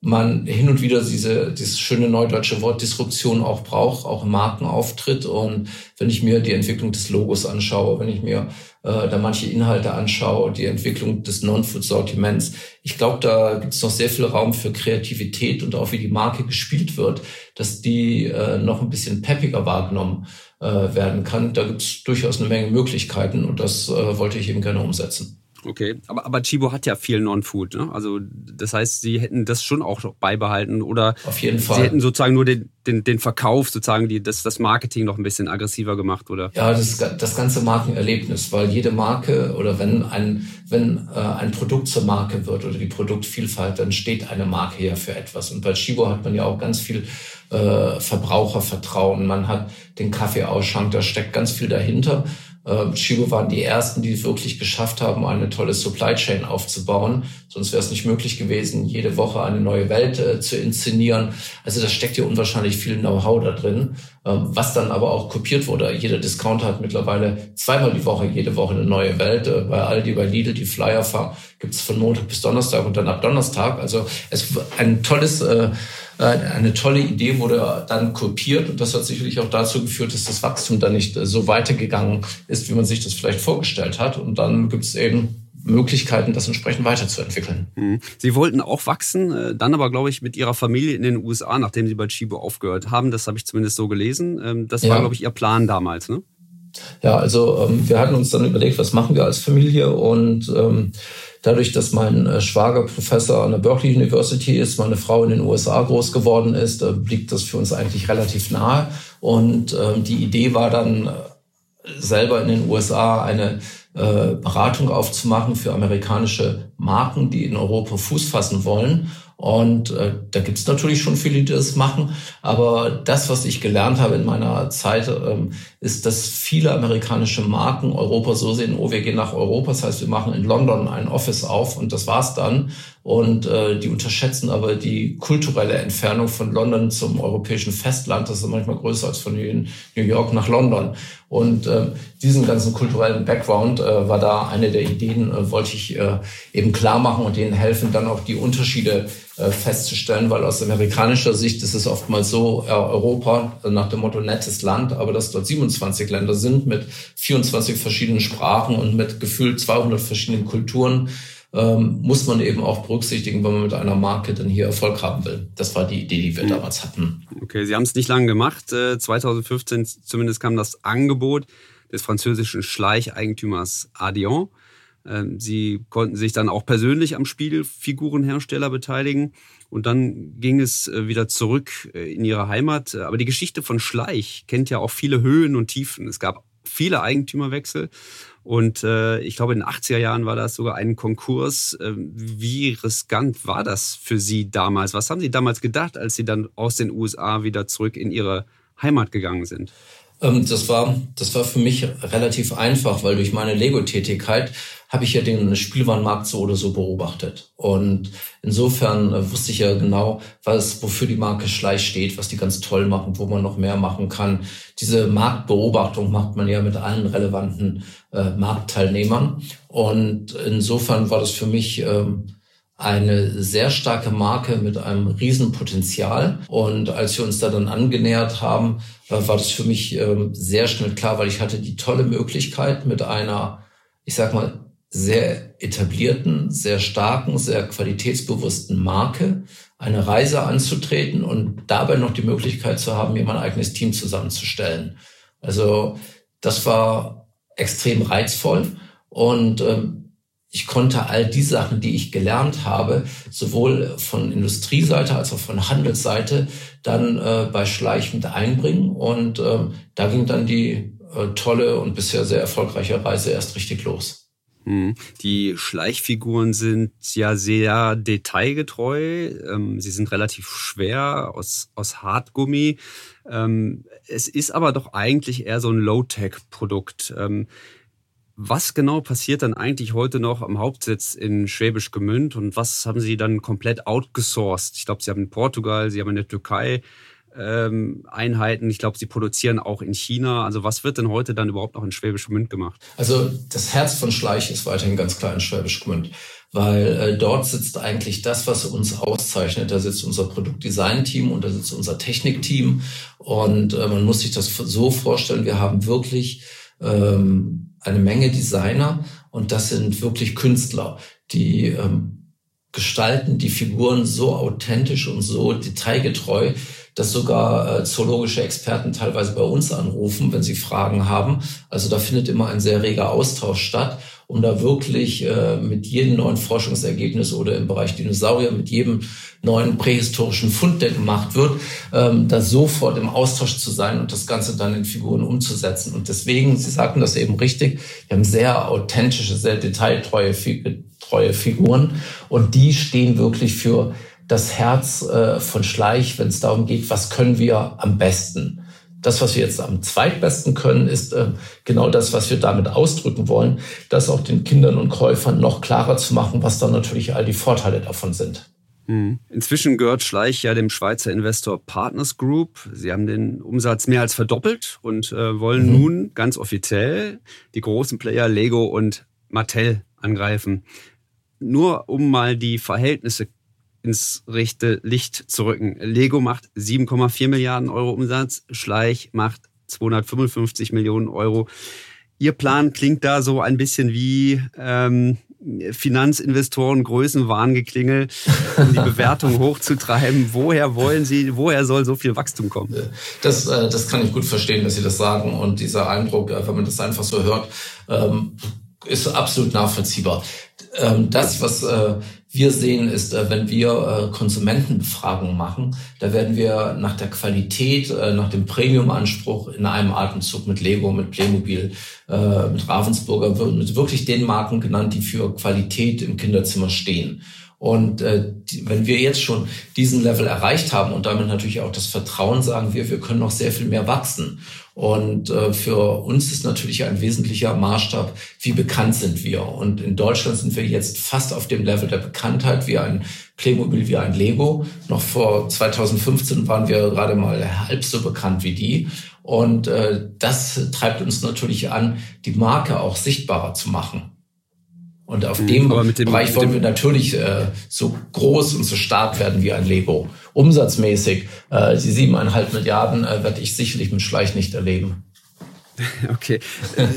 man hin und wieder diese, dieses schöne neudeutsche Wort Disruption auch braucht, auch im Markenauftritt. Und wenn ich mir die Entwicklung des Logos anschaue, wenn ich mir äh, da manche Inhalte anschaue, die Entwicklung des Non-Food-Sortiments, ich glaube, da gibt es noch sehr viel Raum für Kreativität und auch wie die Marke gespielt wird, dass die äh, noch ein bisschen peppiger wahrgenommen äh, werden kann. Da gibt es durchaus eine Menge Möglichkeiten und das äh, wollte ich eben gerne umsetzen. Okay, aber, aber Chibo hat ja viel Non-Food, ne? Also das heißt, sie hätten das schon auch noch beibehalten oder Auf jeden Fall. sie hätten sozusagen nur den, den, den Verkauf, sozusagen die, das, das Marketing noch ein bisschen aggressiver gemacht, oder? Ja, das, das ganze Markenerlebnis, weil jede Marke oder wenn ein, wenn äh, ein Produkt zur Marke wird oder die Produktvielfalt, dann steht eine Marke ja für etwas. Und bei Chibo hat man ja auch ganz viel äh, Verbrauchervertrauen. Man hat den Kaffeeausschank, da steckt ganz viel dahinter. Chibo waren die ersten, die es wirklich geschafft haben, eine tolle Supply Chain aufzubauen. Sonst wäre es nicht möglich gewesen, jede Woche eine neue Welt äh, zu inszenieren. Also da steckt ja unwahrscheinlich viel Know-how da drin, äh, was dann aber auch kopiert wurde. Jeder Discounter hat mittlerweile zweimal die Woche, jede Woche eine neue Welt. Äh, bei Aldi, bei Lidl, die Flyer gibt es von Montag bis Donnerstag und dann ab Donnerstag. Also es ein tolles äh, eine tolle Idee wurde dann kopiert und das hat sicherlich auch dazu geführt, dass das Wachstum dann nicht so weitergegangen ist, wie man sich das vielleicht vorgestellt hat. Und dann gibt es eben Möglichkeiten, das entsprechend weiterzuentwickeln. Mhm. Sie wollten auch wachsen, äh, dann aber, glaube ich, mit Ihrer Familie in den USA, nachdem Sie bei Chibo aufgehört haben. Das habe ich zumindest so gelesen. Ähm, das ja. war, glaube ich, Ihr Plan damals, ne? Ja, also ähm, wir hatten uns dann überlegt, was machen wir als Familie und ähm, Dadurch, dass mein äh, Schwager Professor an der Berkeley University ist, meine Frau in den USA groß geworden ist, äh, liegt das für uns eigentlich relativ nahe. Und äh, die Idee war dann äh, selber in den USA eine äh, Beratung aufzumachen für amerikanische Marken, die in Europa Fuß fassen wollen. Und äh, da gibt es natürlich schon viele, die das machen. Aber das, was ich gelernt habe in meiner Zeit, ähm, ist, dass viele amerikanische Marken Europa so sehen, oh, wir gehen nach Europa. Das heißt, wir machen in London ein Office auf und das war's dann. Und äh, die unterschätzen aber die kulturelle Entfernung von London zum europäischen Festland. Das ist manchmal größer als von New York nach London. Und äh, diesen ganzen kulturellen Background äh, war da eine der Ideen, äh, wollte ich äh, eben klar machen und denen helfen, dann auch die Unterschiede festzustellen, weil aus amerikanischer Sicht ist es oftmals so, äh, Europa nach dem Motto nettes Land, aber dass dort 27 Länder sind mit 24 verschiedenen Sprachen und mit gefühlt 200 verschiedenen Kulturen, ähm, muss man eben auch berücksichtigen, wenn man mit einer Marke dann hier Erfolg haben will. Das war die Idee, die wir mhm. damals hatten. Okay, Sie haben es nicht lange gemacht. 2015 äh, zumindest kam das Angebot des französischen Schleicheigentümers Adion. Ähm, sie konnten sich dann auch persönlich am Spiegelfigurenhersteller beteiligen. Und dann ging es äh, wieder zurück äh, in ihre Heimat. Aber die Geschichte von Schleich kennt ja auch viele Höhen und Tiefen. Es gab viele Eigentümerwechsel. Und äh, ich glaube, in den 80er Jahren war das sogar ein Konkurs. Ähm, wie riskant war das für Sie damals? Was haben Sie damals gedacht, als Sie dann aus den USA wieder zurück in Ihre Heimat gegangen sind? Ähm, das war, das war für mich relativ einfach, weil durch meine Lego-Tätigkeit habe ich ja den Spielwarenmarkt so oder so beobachtet. Und insofern äh, wusste ich ja genau, was, wofür die Marke Schleich steht, was die ganz toll machen, wo man noch mehr machen kann. Diese Marktbeobachtung macht man ja mit allen relevanten äh, Marktteilnehmern. Und insofern war das für mich ähm, eine sehr starke Marke mit einem riesen Potenzial. Und als wir uns da dann angenähert haben, war das für mich ähm, sehr schnell klar, weil ich hatte die tolle Möglichkeit mit einer, ich sag mal, sehr etablierten, sehr starken, sehr qualitätsbewussten Marke eine Reise anzutreten und dabei noch die Möglichkeit zu haben, mir mein eigenes Team zusammenzustellen. Also das war extrem reizvoll und ähm, ich konnte all die Sachen, die ich gelernt habe, sowohl von Industrieseite als auch von Handelsseite, dann äh, bei Schleich mit einbringen. Und ähm, da ging dann die äh, tolle und bisher sehr erfolgreiche Reise erst richtig los. Hm. Die Schleichfiguren sind ja sehr detailgetreu. Ähm, sie sind relativ schwer aus, aus Hartgummi. Ähm, es ist aber doch eigentlich eher so ein Low-Tech-Produkt. Was genau passiert dann eigentlich heute noch am Hauptsitz in Schwäbisch Gmünd und was haben Sie dann komplett outgesourced? Ich glaube, Sie haben in Portugal, Sie haben in der Türkei ähm, Einheiten. Ich glaube, Sie produzieren auch in China. Also was wird denn heute dann überhaupt noch in Schwäbisch Gmünd gemacht? Also das Herz von Schleich ist weiterhin ganz klar in Schwäbisch Gmünd weil äh, dort sitzt eigentlich das, was uns auszeichnet. Da sitzt unser Produktdesign-Team und da sitzt unser Technikteam und äh, man muss sich das so vorstellen, wir haben wirklich ähm, eine Menge Designer und das sind wirklich Künstler, die ähm, gestalten die Figuren so authentisch und so detailgetreu, dass sogar äh, zoologische Experten teilweise bei uns anrufen, wenn sie Fragen haben. Also da findet immer ein sehr reger Austausch statt um da wirklich äh, mit jedem neuen Forschungsergebnis oder im Bereich Dinosaurier, mit jedem neuen prähistorischen Fund, der gemacht wird, ähm, da sofort im Austausch zu sein und das Ganze dann in Figuren umzusetzen. Und deswegen, Sie sagten das eben richtig, wir haben sehr authentische, sehr detailtreue treue Figuren und die stehen wirklich für das Herz äh, von Schleich, wenn es darum geht, was können wir am besten das, was wir jetzt am zweitbesten können, ist äh, genau das, was wir damit ausdrücken wollen, das auch den Kindern und Käufern noch klarer zu machen, was dann natürlich all die Vorteile davon sind. Hm. Inzwischen gehört Schleich ja dem Schweizer Investor Partners Group. Sie haben den Umsatz mehr als verdoppelt und äh, wollen mhm. nun ganz offiziell die großen Player Lego und Mattel angreifen. Nur um mal die Verhältnisse ins rechte Licht zu rücken. Lego macht 7,4 Milliarden Euro Umsatz, Schleich macht 255 Millionen Euro. Ihr Plan klingt da so ein bisschen wie ähm, Finanzinvestoren Größenwahngeklingel, um die Bewertung (laughs) hochzutreiben. Woher wollen Sie, woher soll so viel Wachstum kommen? Das, äh, das kann ich gut verstehen, dass Sie das sagen. Und dieser Eindruck, äh, wenn man das einfach so hört, ähm, ist absolut nachvollziehbar. Ähm, das, was äh, wir sehen, ist, äh, wenn wir äh, Konsumentenbefragungen machen, da werden wir nach der Qualität, nach dem Premium-Anspruch in einem Atemzug mit Lego, mit Playmobil, mit Ravensburger, mit wirklich den Marken genannt, die für Qualität im Kinderzimmer stehen. Und äh, die, wenn wir jetzt schon diesen Level erreicht haben und damit natürlich auch das Vertrauen, sagen wir, wir können noch sehr viel mehr wachsen. Und äh, für uns ist natürlich ein wesentlicher Maßstab, wie bekannt sind wir. Und in Deutschland sind wir jetzt fast auf dem Level der Bekanntheit wie ein Playmobil, wie ein Lego. Noch vor 2015 waren wir gerade mal halb so bekannt wie die. Und äh, das treibt uns natürlich an, die Marke auch sichtbarer zu machen. Und auf mhm, dem, dem Bereich wollen wir natürlich äh, so groß und so stark werden wie ein Lego. Umsatzmäßig, äh, die siebeneinhalb Milliarden äh, werde ich sicherlich mit Schleich nicht erleben. (laughs) Okay,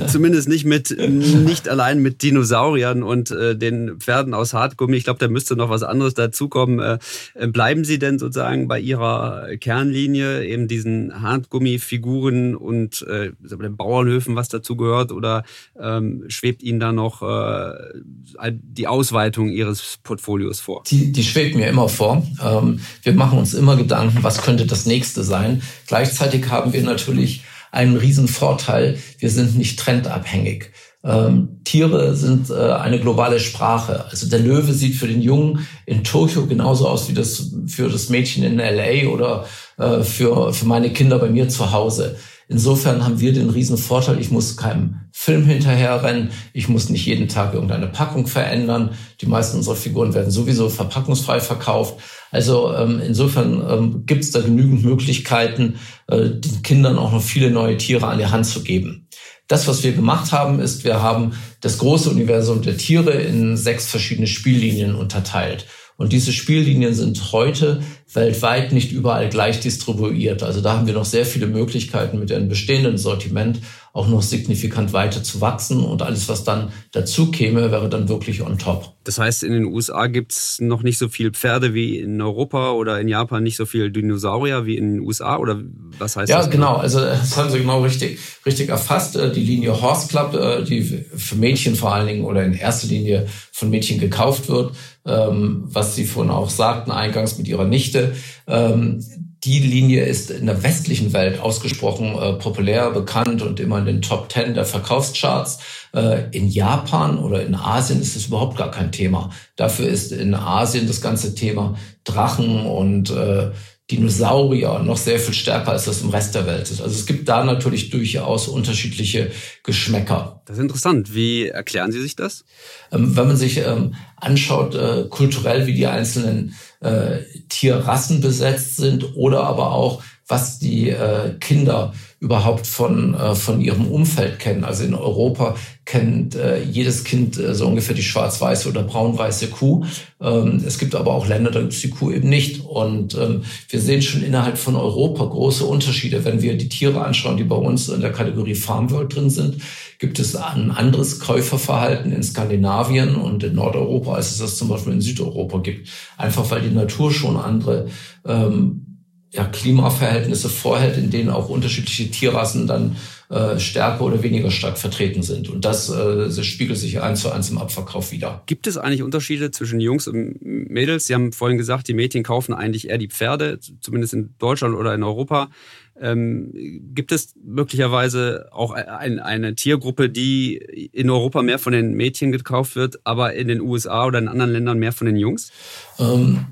zumindest nicht mit, nicht allein mit Dinosauriern und äh, den Pferden aus Hartgummi. Ich glaube, da müsste noch was anderes dazukommen. Äh, äh, bleiben Sie denn sozusagen bei Ihrer Kernlinie, eben diesen Hartgummifiguren und äh, den Bauernhöfen, was dazu gehört, oder ähm, schwebt Ihnen da noch äh, die Ausweitung Ihres Portfolios vor? Die, die schwebt mir immer vor. Ähm, wir machen uns immer Gedanken, was könnte das nächste sein. Gleichzeitig haben wir natürlich einen riesen Vorteil. Wir sind nicht trendabhängig. Ähm, Tiere sind äh, eine globale Sprache. Also der Löwe sieht für den Jungen in Tokio genauso aus wie das für das Mädchen in LA oder äh, für, für meine Kinder bei mir zu Hause. Insofern haben wir den riesen Vorteil, ich muss keinem Film hinterherrennen, ich muss nicht jeden Tag irgendeine Packung verändern. Die meisten unserer Figuren werden sowieso verpackungsfrei verkauft. Also ähm, insofern ähm, gibt es da genügend Möglichkeiten, äh, den Kindern auch noch viele neue Tiere an die Hand zu geben. Das, was wir gemacht haben, ist, wir haben das große Universum der Tiere in sechs verschiedene Spiellinien unterteilt. Und diese Spiellinien sind heute weltweit nicht überall gleich distribuiert. Also da haben wir noch sehr viele Möglichkeiten mit dem bestehenden Sortiment auch noch signifikant weiter zu wachsen. Und alles, was dann dazu käme, wäre dann wirklich on top. Das heißt, in den USA gibt es noch nicht so viel Pferde wie in Europa oder in Japan nicht so viel Dinosaurier wie in den USA? Oder was heißt ja, das? Ja, genau. Also das haben Sie genau richtig, richtig erfasst. Äh, die Linie Horse Club, äh, die für Mädchen vor allen Dingen oder in erster Linie von Mädchen gekauft wird, ähm, was Sie vorhin auch sagten, eingangs mit Ihrer Nichte ähm, die Linie ist in der westlichen Welt ausgesprochen äh, populär, bekannt und immer in den Top Ten der Verkaufscharts. Äh, in Japan oder in Asien ist es überhaupt gar kein Thema. Dafür ist in Asien das ganze Thema Drachen und äh, Dinosaurier noch sehr viel stärker, als das im Rest der Welt ist. Also es gibt da natürlich durchaus unterschiedliche Geschmäcker. Das ist interessant. Wie erklären Sie sich das? Ähm, wenn man sich ähm, anschaut, äh, kulturell, wie die einzelnen äh, Tierrassen besetzt sind oder aber auch, was die äh, Kinder überhaupt von, äh, von ihrem Umfeld kennen. Also in Europa kennt äh, jedes Kind äh, so ungefähr die schwarz-weiße oder braun-weiße Kuh. Ähm, es gibt aber auch Länder, da gibt es die Kuh eben nicht. Und ähm, wir sehen schon innerhalb von Europa große Unterschiede. Wenn wir die Tiere anschauen, die bei uns in der Kategorie Farmworld drin sind, gibt es ein anderes Käuferverhalten in Skandinavien und in Nordeuropa, als es das zum Beispiel in Südeuropa gibt. Einfach weil die Natur schon andere ähm, ja, Klimaverhältnisse vorhält, in denen auch unterschiedliche Tierrassen dann äh, stärker oder weniger stark vertreten sind. Und das, äh, das spiegelt sich eins zu eins im Abverkauf wieder. Gibt es eigentlich Unterschiede zwischen Jungs und Mädels? Sie haben vorhin gesagt, die Mädchen kaufen eigentlich eher die Pferde, zumindest in Deutschland oder in Europa. Ähm, gibt es möglicherweise auch ein, eine Tiergruppe, die in Europa mehr von den Mädchen gekauft wird, aber in den USA oder in anderen Ländern mehr von den Jungs? Ähm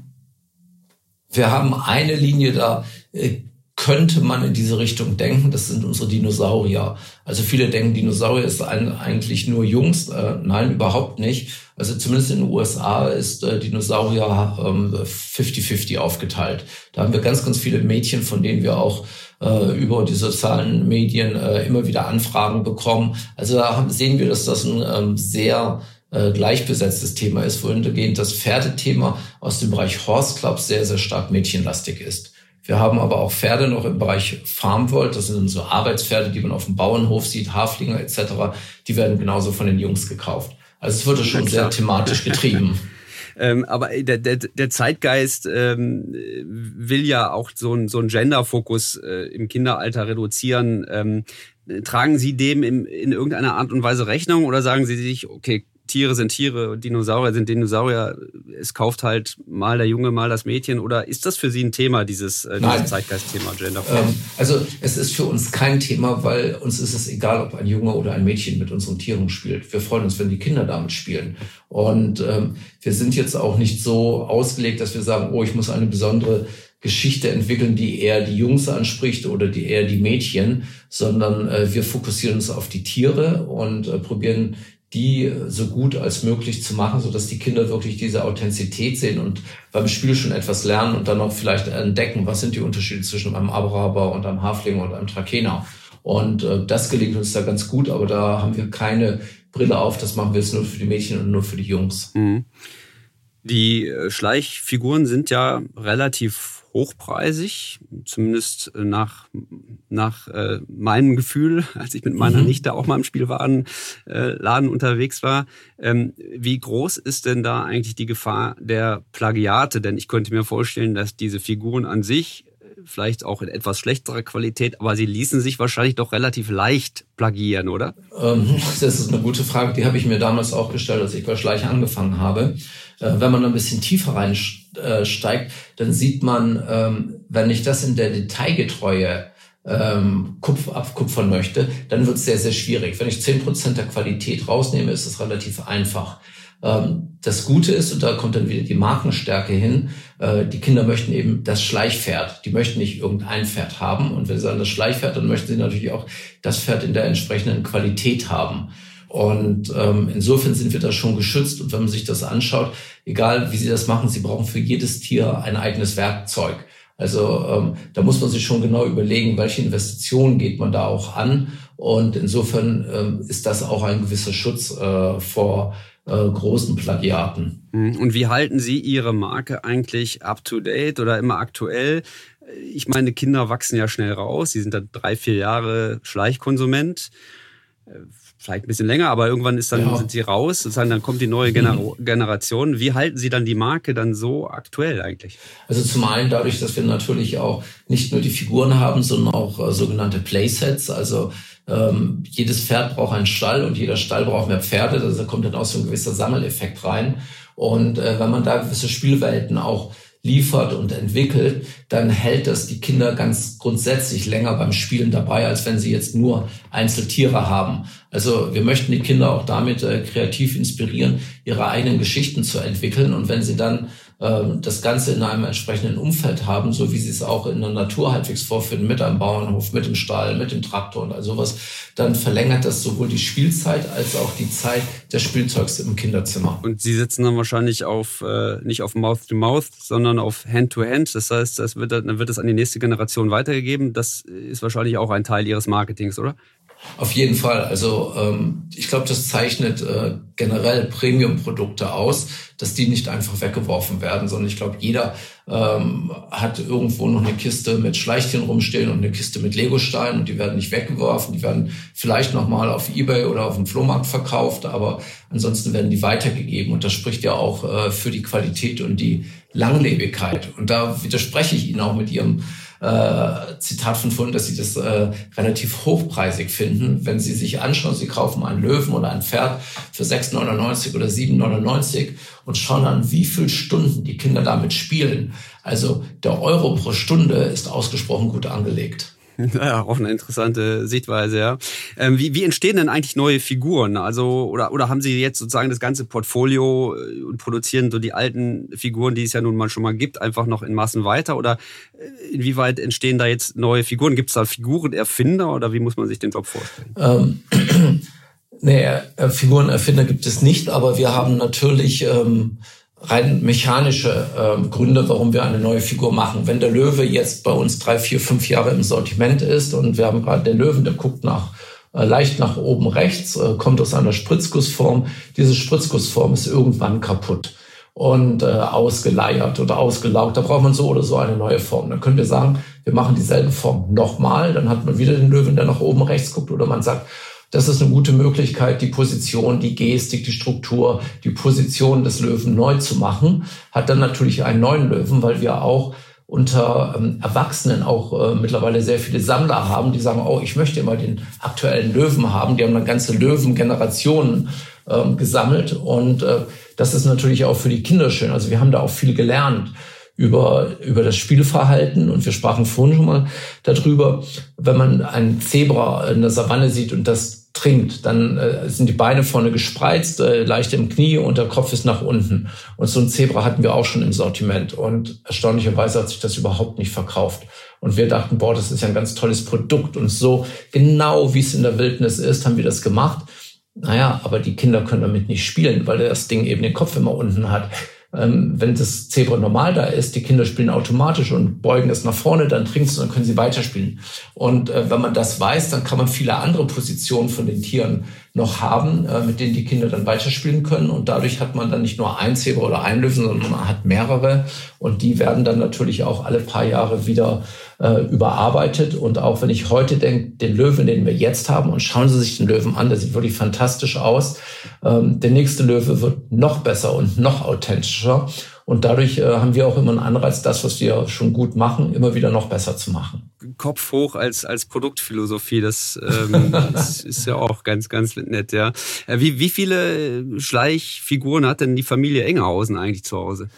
wir haben eine Linie da, äh, könnte man in diese Richtung denken. Das sind unsere Dinosaurier. Also viele denken, Dinosaurier ist eigentlich nur Jungs. Äh, nein, überhaupt nicht. Also zumindest in den USA ist äh, Dinosaurier 50-50 ähm, aufgeteilt. Da haben wir ganz, ganz viele Mädchen, von denen wir auch über die sozialen Medien immer wieder Anfragen bekommen. Also da sehen wir, dass das ein ähm, sehr äh, gleichbesetztes Thema ist, wohingehend das Pferdethema aus dem Bereich Horse Club sehr, sehr stark mädchenlastig ist. Wir haben aber auch Pferde noch im Bereich Farmworld, das sind so Arbeitspferde, die man auf dem Bauernhof sieht, Haflinger etc., die werden genauso von den Jungs gekauft. Also es wurde schon sehr thematisch (laughs) getrieben. Ähm, aber der, der, der Zeitgeist ähm, will ja auch so einen so einen Gender-Fokus äh, im Kinderalter reduzieren. Ähm, tragen Sie dem in, in irgendeiner Art und Weise Rechnung oder sagen Sie sich, okay, Tiere sind Tiere, Dinosaurier sind Dinosaurier. Es kauft halt mal der Junge, mal das Mädchen. Oder ist das für Sie ein Thema, dieses, äh, dieses Zeitgeistthema Gender? Ähm, also es ist für uns kein Thema, weil uns ist es egal, ob ein Junge oder ein Mädchen mit unseren Tieren spielt. Wir freuen uns, wenn die Kinder damit spielen. Und ähm, wir sind jetzt auch nicht so ausgelegt, dass wir sagen, oh, ich muss eine besondere Geschichte entwickeln, die eher die Jungs anspricht oder die eher die Mädchen, sondern äh, wir fokussieren uns auf die Tiere und äh, probieren die so gut als möglich zu machen, so dass die Kinder wirklich diese Authentizität sehen und beim Spiel schon etwas lernen und dann auch vielleicht entdecken, was sind die Unterschiede zwischen einem Abraber und einem Hafling und einem Trakehner. Und äh, das gelingt uns da ganz gut, aber da haben wir keine Brille auf. Das machen wir jetzt nur für die Mädchen und nur für die Jungs. Mhm. Die äh, Schleichfiguren sind ja relativ hochpreisig, zumindest äh, nach, nach äh, meinem Gefühl, (laughs) als ich mit meiner mhm. Nichte auch mal im Spielwarenladen äh, unterwegs war. Ähm, wie groß ist denn da eigentlich die Gefahr der Plagiate? Denn ich könnte mir vorstellen, dass diese Figuren an sich vielleicht auch in etwas schlechterer Qualität, aber sie ließen sich wahrscheinlich doch relativ leicht plagieren, oder? Ähm, (laughs) das ist eine gute Frage, die habe ich mir damals auch gestellt, als ich bei Schleich angefangen habe. Äh, wenn man ein bisschen tiefer reinsteigt, dann sieht man, ähm, wenn ich das in der Detailgetreue ähm, Kupf abkupfern möchte, dann wird es sehr, sehr schwierig. Wenn ich zehn Prozent der Qualität rausnehme, ist es relativ einfach. Ähm, das Gute ist, und da kommt dann wieder die Markenstärke hin, äh, die Kinder möchten eben das Schleichpferd. Die möchten nicht irgendein Pferd haben. Und wenn sie sagen das Schleichpferd, dann möchten sie natürlich auch das Pferd in der entsprechenden Qualität haben. Und ähm, insofern sind wir da schon geschützt. Und wenn man sich das anschaut, egal wie sie das machen, sie brauchen für jedes Tier ein eigenes Werkzeug. Also ähm, da muss man sich schon genau überlegen, welche Investitionen geht man da auch an. Und insofern ähm, ist das auch ein gewisser Schutz äh, vor großen Plagiaten. Mhm. Und wie halten Sie Ihre Marke eigentlich up-to-date oder immer aktuell? Ich meine, Kinder wachsen ja schnell raus. Sie sind da drei, vier Jahre Schleichkonsument. Äh, vielleicht ein bisschen länger, aber irgendwann ist dann, ja. sind sie raus, sozusagen, dann kommt die neue Gener mhm. Generation. Wie halten Sie dann die Marke dann so aktuell eigentlich? Also zum einen dadurch, dass wir natürlich auch nicht nur die Figuren haben, sondern auch äh, sogenannte Playsets, also ähm, jedes Pferd braucht einen Stall und jeder Stall braucht mehr Pferde. Also da kommt dann auch so ein gewisser Sammeleffekt rein. Und äh, wenn man da gewisse Spielwelten auch liefert und entwickelt, dann hält das die Kinder ganz grundsätzlich länger beim Spielen dabei, als wenn sie jetzt nur Einzeltiere haben. Also wir möchten die Kinder auch damit äh, kreativ inspirieren, ihre eigenen Geschichten zu entwickeln. Und wenn sie dann das Ganze in einem entsprechenden Umfeld haben, so wie sie es auch in der Natur halbwegs vorfinden, mit einem Bauernhof, mit dem Stall, mit dem Traktor und all sowas, dann verlängert das sowohl die Spielzeit als auch die Zeit des Spielzeugs im Kinderzimmer. Und Sie sitzen dann wahrscheinlich auf äh, nicht auf Mouth-to-Mouth, -Mouth, sondern auf Hand-to-Hand. -Hand. Das heißt, das wird, dann wird es an die nächste Generation weitergegeben. Das ist wahrscheinlich auch ein Teil Ihres Marketings, oder? Auf jeden Fall. Also ähm, ich glaube, das zeichnet äh, generell Premium-Produkte aus, dass die nicht einfach weggeworfen werden, sondern ich glaube, jeder ähm, hat irgendwo noch eine Kiste mit Schleichchen rumstehen und eine Kiste mit Legosteinen und die werden nicht weggeworfen, die werden vielleicht nochmal auf Ebay oder auf dem Flohmarkt verkauft, aber ansonsten werden die weitergegeben und das spricht ja auch äh, für die Qualität und die Langlebigkeit. Und da widerspreche ich Ihnen auch mit Ihrem äh, Zitat von vorhin, dass sie das äh, relativ hochpreisig finden. Wenn sie sich anschauen, sie kaufen einen Löwen oder ein Pferd für 6,99 oder 7,99 und schauen an, wie viele Stunden die Kinder damit spielen. Also der Euro pro Stunde ist ausgesprochen gut angelegt. (laughs) Ja, auch eine interessante Sichtweise, ja. Ähm, wie, wie entstehen denn eigentlich neue Figuren? Also, oder, oder haben Sie jetzt sozusagen das ganze Portfolio äh, und produzieren so die alten Figuren, die es ja nun mal schon mal gibt, einfach noch in Massen weiter? Oder äh, inwieweit entstehen da jetzt neue Figuren? Gibt es da Figurenerfinder oder wie muss man sich den Job vorstellen? Ähm, (clears throat) nee, Figurenerfinder gibt es nicht, aber wir haben natürlich ähm, rein mechanische äh, Gründe, warum wir eine neue Figur machen. Wenn der Löwe jetzt bei uns drei, vier, fünf Jahre im Sortiment ist und wir haben gerade den Löwen, der guckt nach äh, leicht nach oben rechts, äh, kommt aus einer Spritzgussform. Diese Spritzgussform ist irgendwann kaputt und äh, ausgeleiert oder ausgelaugt. Da braucht man so oder so eine neue Form. Dann können wir sagen, wir machen dieselbe Form nochmal. Dann hat man wieder den Löwen, der nach oben rechts guckt. Oder man sagt, das ist eine gute Möglichkeit, die Position, die Gestik, die Struktur, die Position des Löwen neu zu machen. Hat dann natürlich einen neuen Löwen, weil wir auch unter ähm, Erwachsenen auch äh, mittlerweile sehr viele Sammler haben, die sagen, oh, ich möchte immer den aktuellen Löwen haben. Die haben dann ganze Löwengenerationen ähm, gesammelt und äh, das ist natürlich auch für die Kinder schön. Also wir haben da auch viel gelernt über, über das Spielverhalten und wir sprachen vorhin schon mal darüber, wenn man ein Zebra in der Savanne sieht und das trinkt, dann äh, sind die Beine vorne gespreizt, äh, leicht im Knie und der Kopf ist nach unten. Und so ein Zebra hatten wir auch schon im Sortiment. Und erstaunlicherweise hat sich das überhaupt nicht verkauft. Und wir dachten, boah, das ist ja ein ganz tolles Produkt. Und so genau wie es in der Wildnis ist, haben wir das gemacht. Naja, aber die Kinder können damit nicht spielen, weil das Ding eben den Kopf immer unten hat. Ähm, wenn das Zebra normal da ist, die Kinder spielen automatisch und beugen es nach vorne, dann trinkt es und dann können sie weiterspielen. Und äh, wenn man das weiß, dann kann man viele andere Positionen von den Tieren noch haben, äh, mit denen die Kinder dann weiterspielen können. Und dadurch hat man dann nicht nur ein Zebra oder ein Löwen, sondern man hat mehrere. Und die werden dann natürlich auch alle paar Jahre wieder äh, überarbeitet. Und auch wenn ich heute denke, den Löwen, den wir jetzt haben, und schauen Sie sich den Löwen an, der sieht wirklich fantastisch aus. Ähm, der nächste Löwe wird noch besser und noch authentischer. Und dadurch äh, haben wir auch immer einen Anreiz, das, was wir schon gut machen, immer wieder noch besser zu machen. Kopf hoch als, als Produktphilosophie, das, ähm, (laughs) das ist ja auch ganz, ganz nett, ja. Äh, wie, wie viele Schleichfiguren hat denn die Familie Engerhausen eigentlich zu Hause?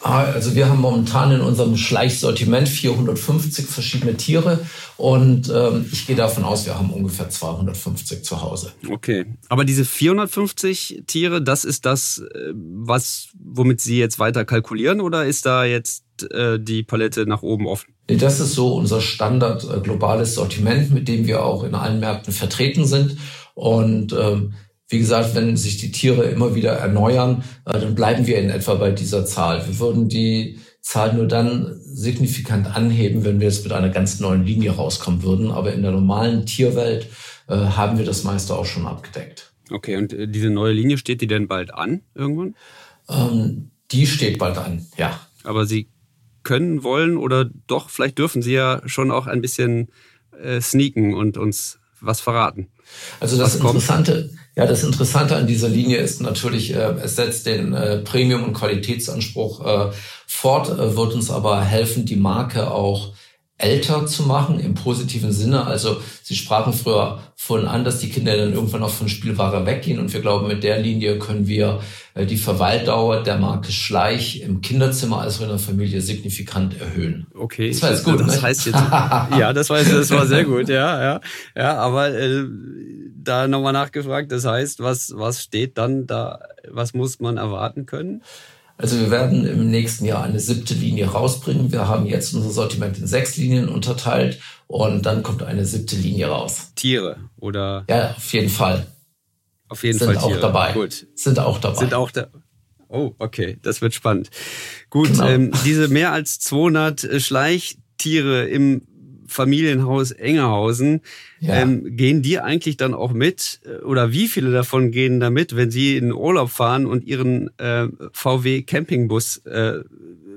Also wir haben momentan in unserem Schleichsortiment 450 verschiedene Tiere und ähm, ich gehe davon aus, wir haben ungefähr 250 zu Hause. Okay, aber diese 450 Tiere, das ist das, äh, was womit Sie jetzt weiter kalkulieren oder ist da jetzt äh, die Palette nach oben offen? Nee, das ist so unser Standard äh, globales Sortiment, mit dem wir auch in allen Märkten vertreten sind und ähm, wie gesagt, wenn sich die Tiere immer wieder erneuern, äh, dann bleiben wir in etwa bei dieser Zahl. Wir würden die Zahl nur dann signifikant anheben, wenn wir jetzt mit einer ganz neuen Linie rauskommen würden. Aber in der normalen Tierwelt äh, haben wir das meiste auch schon abgedeckt. Okay, und äh, diese neue Linie steht die denn bald an irgendwann? Ähm, die steht bald an, ja. Aber Sie können, wollen oder doch, vielleicht dürfen Sie ja schon auch ein bisschen äh, sneaken und uns was verraten. Also das Interessante, ja, das Interessante an dieser Linie ist natürlich, äh, es setzt den äh, Premium- und Qualitätsanspruch äh, fort, äh, wird uns aber helfen, die Marke auch älter zu machen im positiven Sinne. Also Sie sprachen früher von an, dass die Kinder dann irgendwann auch von Spielware weggehen und wir glauben, mit der Linie können wir äh, die Verweildauer der Marke Schleich im Kinderzimmer als auch in der Familie signifikant erhöhen. Okay, das war jetzt gut. Das ne? heißt jetzt, ja, das war, das war sehr gut, ja, ja, ja. Aber äh, da nochmal nachgefragt. Das heißt, was was steht dann da? Was muss man erwarten können? Also wir werden im nächsten Jahr eine siebte Linie rausbringen. Wir haben jetzt unser Sortiment in sechs Linien unterteilt und dann kommt eine siebte Linie raus. Tiere oder? Ja, auf jeden Fall. Auf jeden Sind Fall Tiere. auch dabei. Gut. Sind auch dabei. Sind auch da. Oh, okay, das wird spannend. Gut, genau. ähm, diese mehr als 200 Schleichtiere im Familienhaus Engerhausen. Ja. Ähm, gehen die eigentlich dann auch mit? Oder wie viele davon gehen da mit, wenn sie in Urlaub fahren und ihren äh, VW Campingbus äh,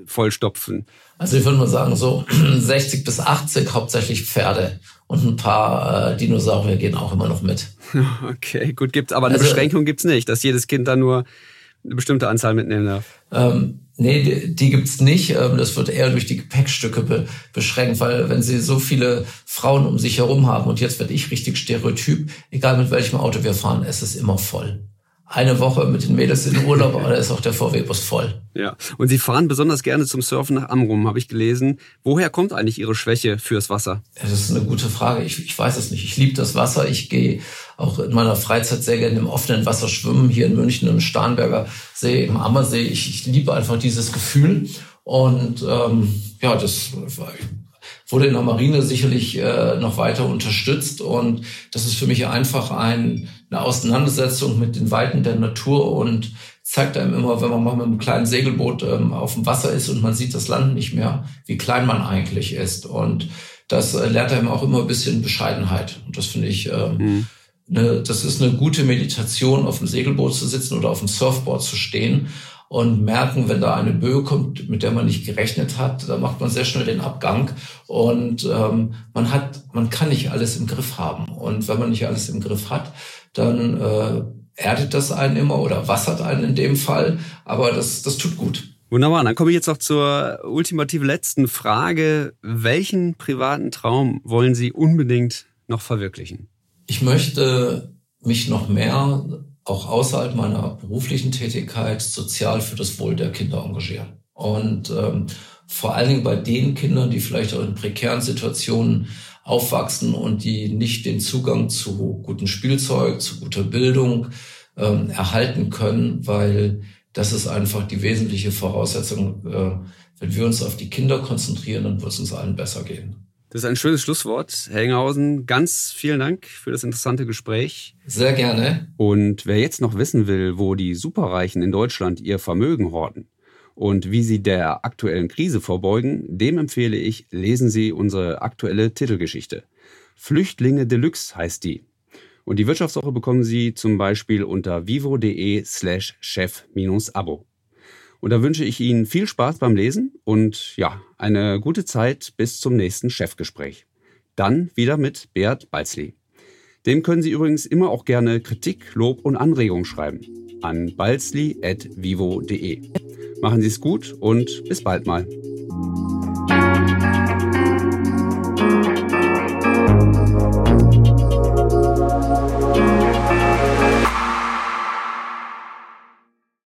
vollstopfen? Also ich würde mal sagen, so (clears throat) 60 bis 80 hauptsächlich Pferde und ein paar äh, Dinosaurier gehen auch immer noch mit. (laughs) Okay, gut, gibt's aber eine also, Beschränkung gibt's nicht, dass jedes Kind da nur eine bestimmte Anzahl mitnehmen darf. Ähm, Nee, die, die gibt's nicht. Ähm, das wird eher durch die Gepäckstücke be beschränkt, weil wenn sie so viele Frauen um sich herum haben und jetzt werde ich richtig stereotyp, egal mit welchem Auto wir fahren, es ist immer voll eine Woche mit den Mädels in Urlaub, aber da ist auch der VW-Bus voll. Ja, und Sie fahren besonders gerne zum Surfen nach Amrum, habe ich gelesen. Woher kommt eigentlich Ihre Schwäche fürs Wasser? Das ist eine gute Frage. Ich, ich weiß es nicht. Ich liebe das Wasser. Ich gehe auch in meiner Freizeit sehr gerne im offenen Wasser schwimmen, hier in München im Starnberger See, im Ammersee. Ich, ich liebe einfach dieses Gefühl. Und ähm, ja, das wurde in der Marine sicherlich äh, noch weiter unterstützt. Und das ist für mich einfach ein, eine Auseinandersetzung mit den Weiten der Natur und zeigt einem immer, wenn man mal mit einem kleinen Segelboot ähm, auf dem Wasser ist und man sieht das Land nicht mehr, wie klein man eigentlich ist. Und das äh, lernt einem auch immer ein bisschen Bescheidenheit. Und das finde ich, ähm, mhm. Ne, das ist eine gute Meditation, auf dem Segelboot zu sitzen oder auf dem Surfboard zu stehen und merken, wenn da eine Böe kommt, mit der man nicht gerechnet hat, da macht man sehr schnell den Abgang und ähm, man hat, man kann nicht alles im Griff haben und wenn man nicht alles im Griff hat, dann äh, erdet das einen immer oder wassert einen in dem Fall, aber das, das tut gut. Wunderbar, dann komme ich jetzt auch zur ultimativ letzten Frage. Welchen privaten Traum wollen Sie unbedingt noch verwirklichen? Ich möchte mich noch mehr auch außerhalb meiner beruflichen Tätigkeit sozial für das Wohl der Kinder engagieren. Und ähm, vor allen Dingen bei den Kindern, die vielleicht auch in prekären Situationen aufwachsen und die nicht den Zugang zu gutem Spielzeug, zu guter Bildung ähm, erhalten können, weil das ist einfach die wesentliche Voraussetzung. Äh, wenn wir uns auf die Kinder konzentrieren, dann wird es uns allen besser gehen. Das ist ein schönes Schlusswort. Herr Enghausen, ganz vielen Dank für das interessante Gespräch. Sehr gerne. Und wer jetzt noch wissen will, wo die Superreichen in Deutschland ihr Vermögen horten und wie sie der aktuellen Krise vorbeugen, dem empfehle ich, lesen Sie unsere aktuelle Titelgeschichte. Flüchtlinge Deluxe heißt die. Und die Wirtschaftswoche bekommen Sie zum Beispiel unter vivo.de slash chef-abo. Und da wünsche ich Ihnen viel Spaß beim Lesen und ja, eine gute Zeit bis zum nächsten Chefgespräch. Dann wieder mit Beat Balzli. Dem können Sie übrigens immer auch gerne Kritik, Lob und Anregungen schreiben an balzli.vivo.de. Machen Sie es gut und bis bald mal.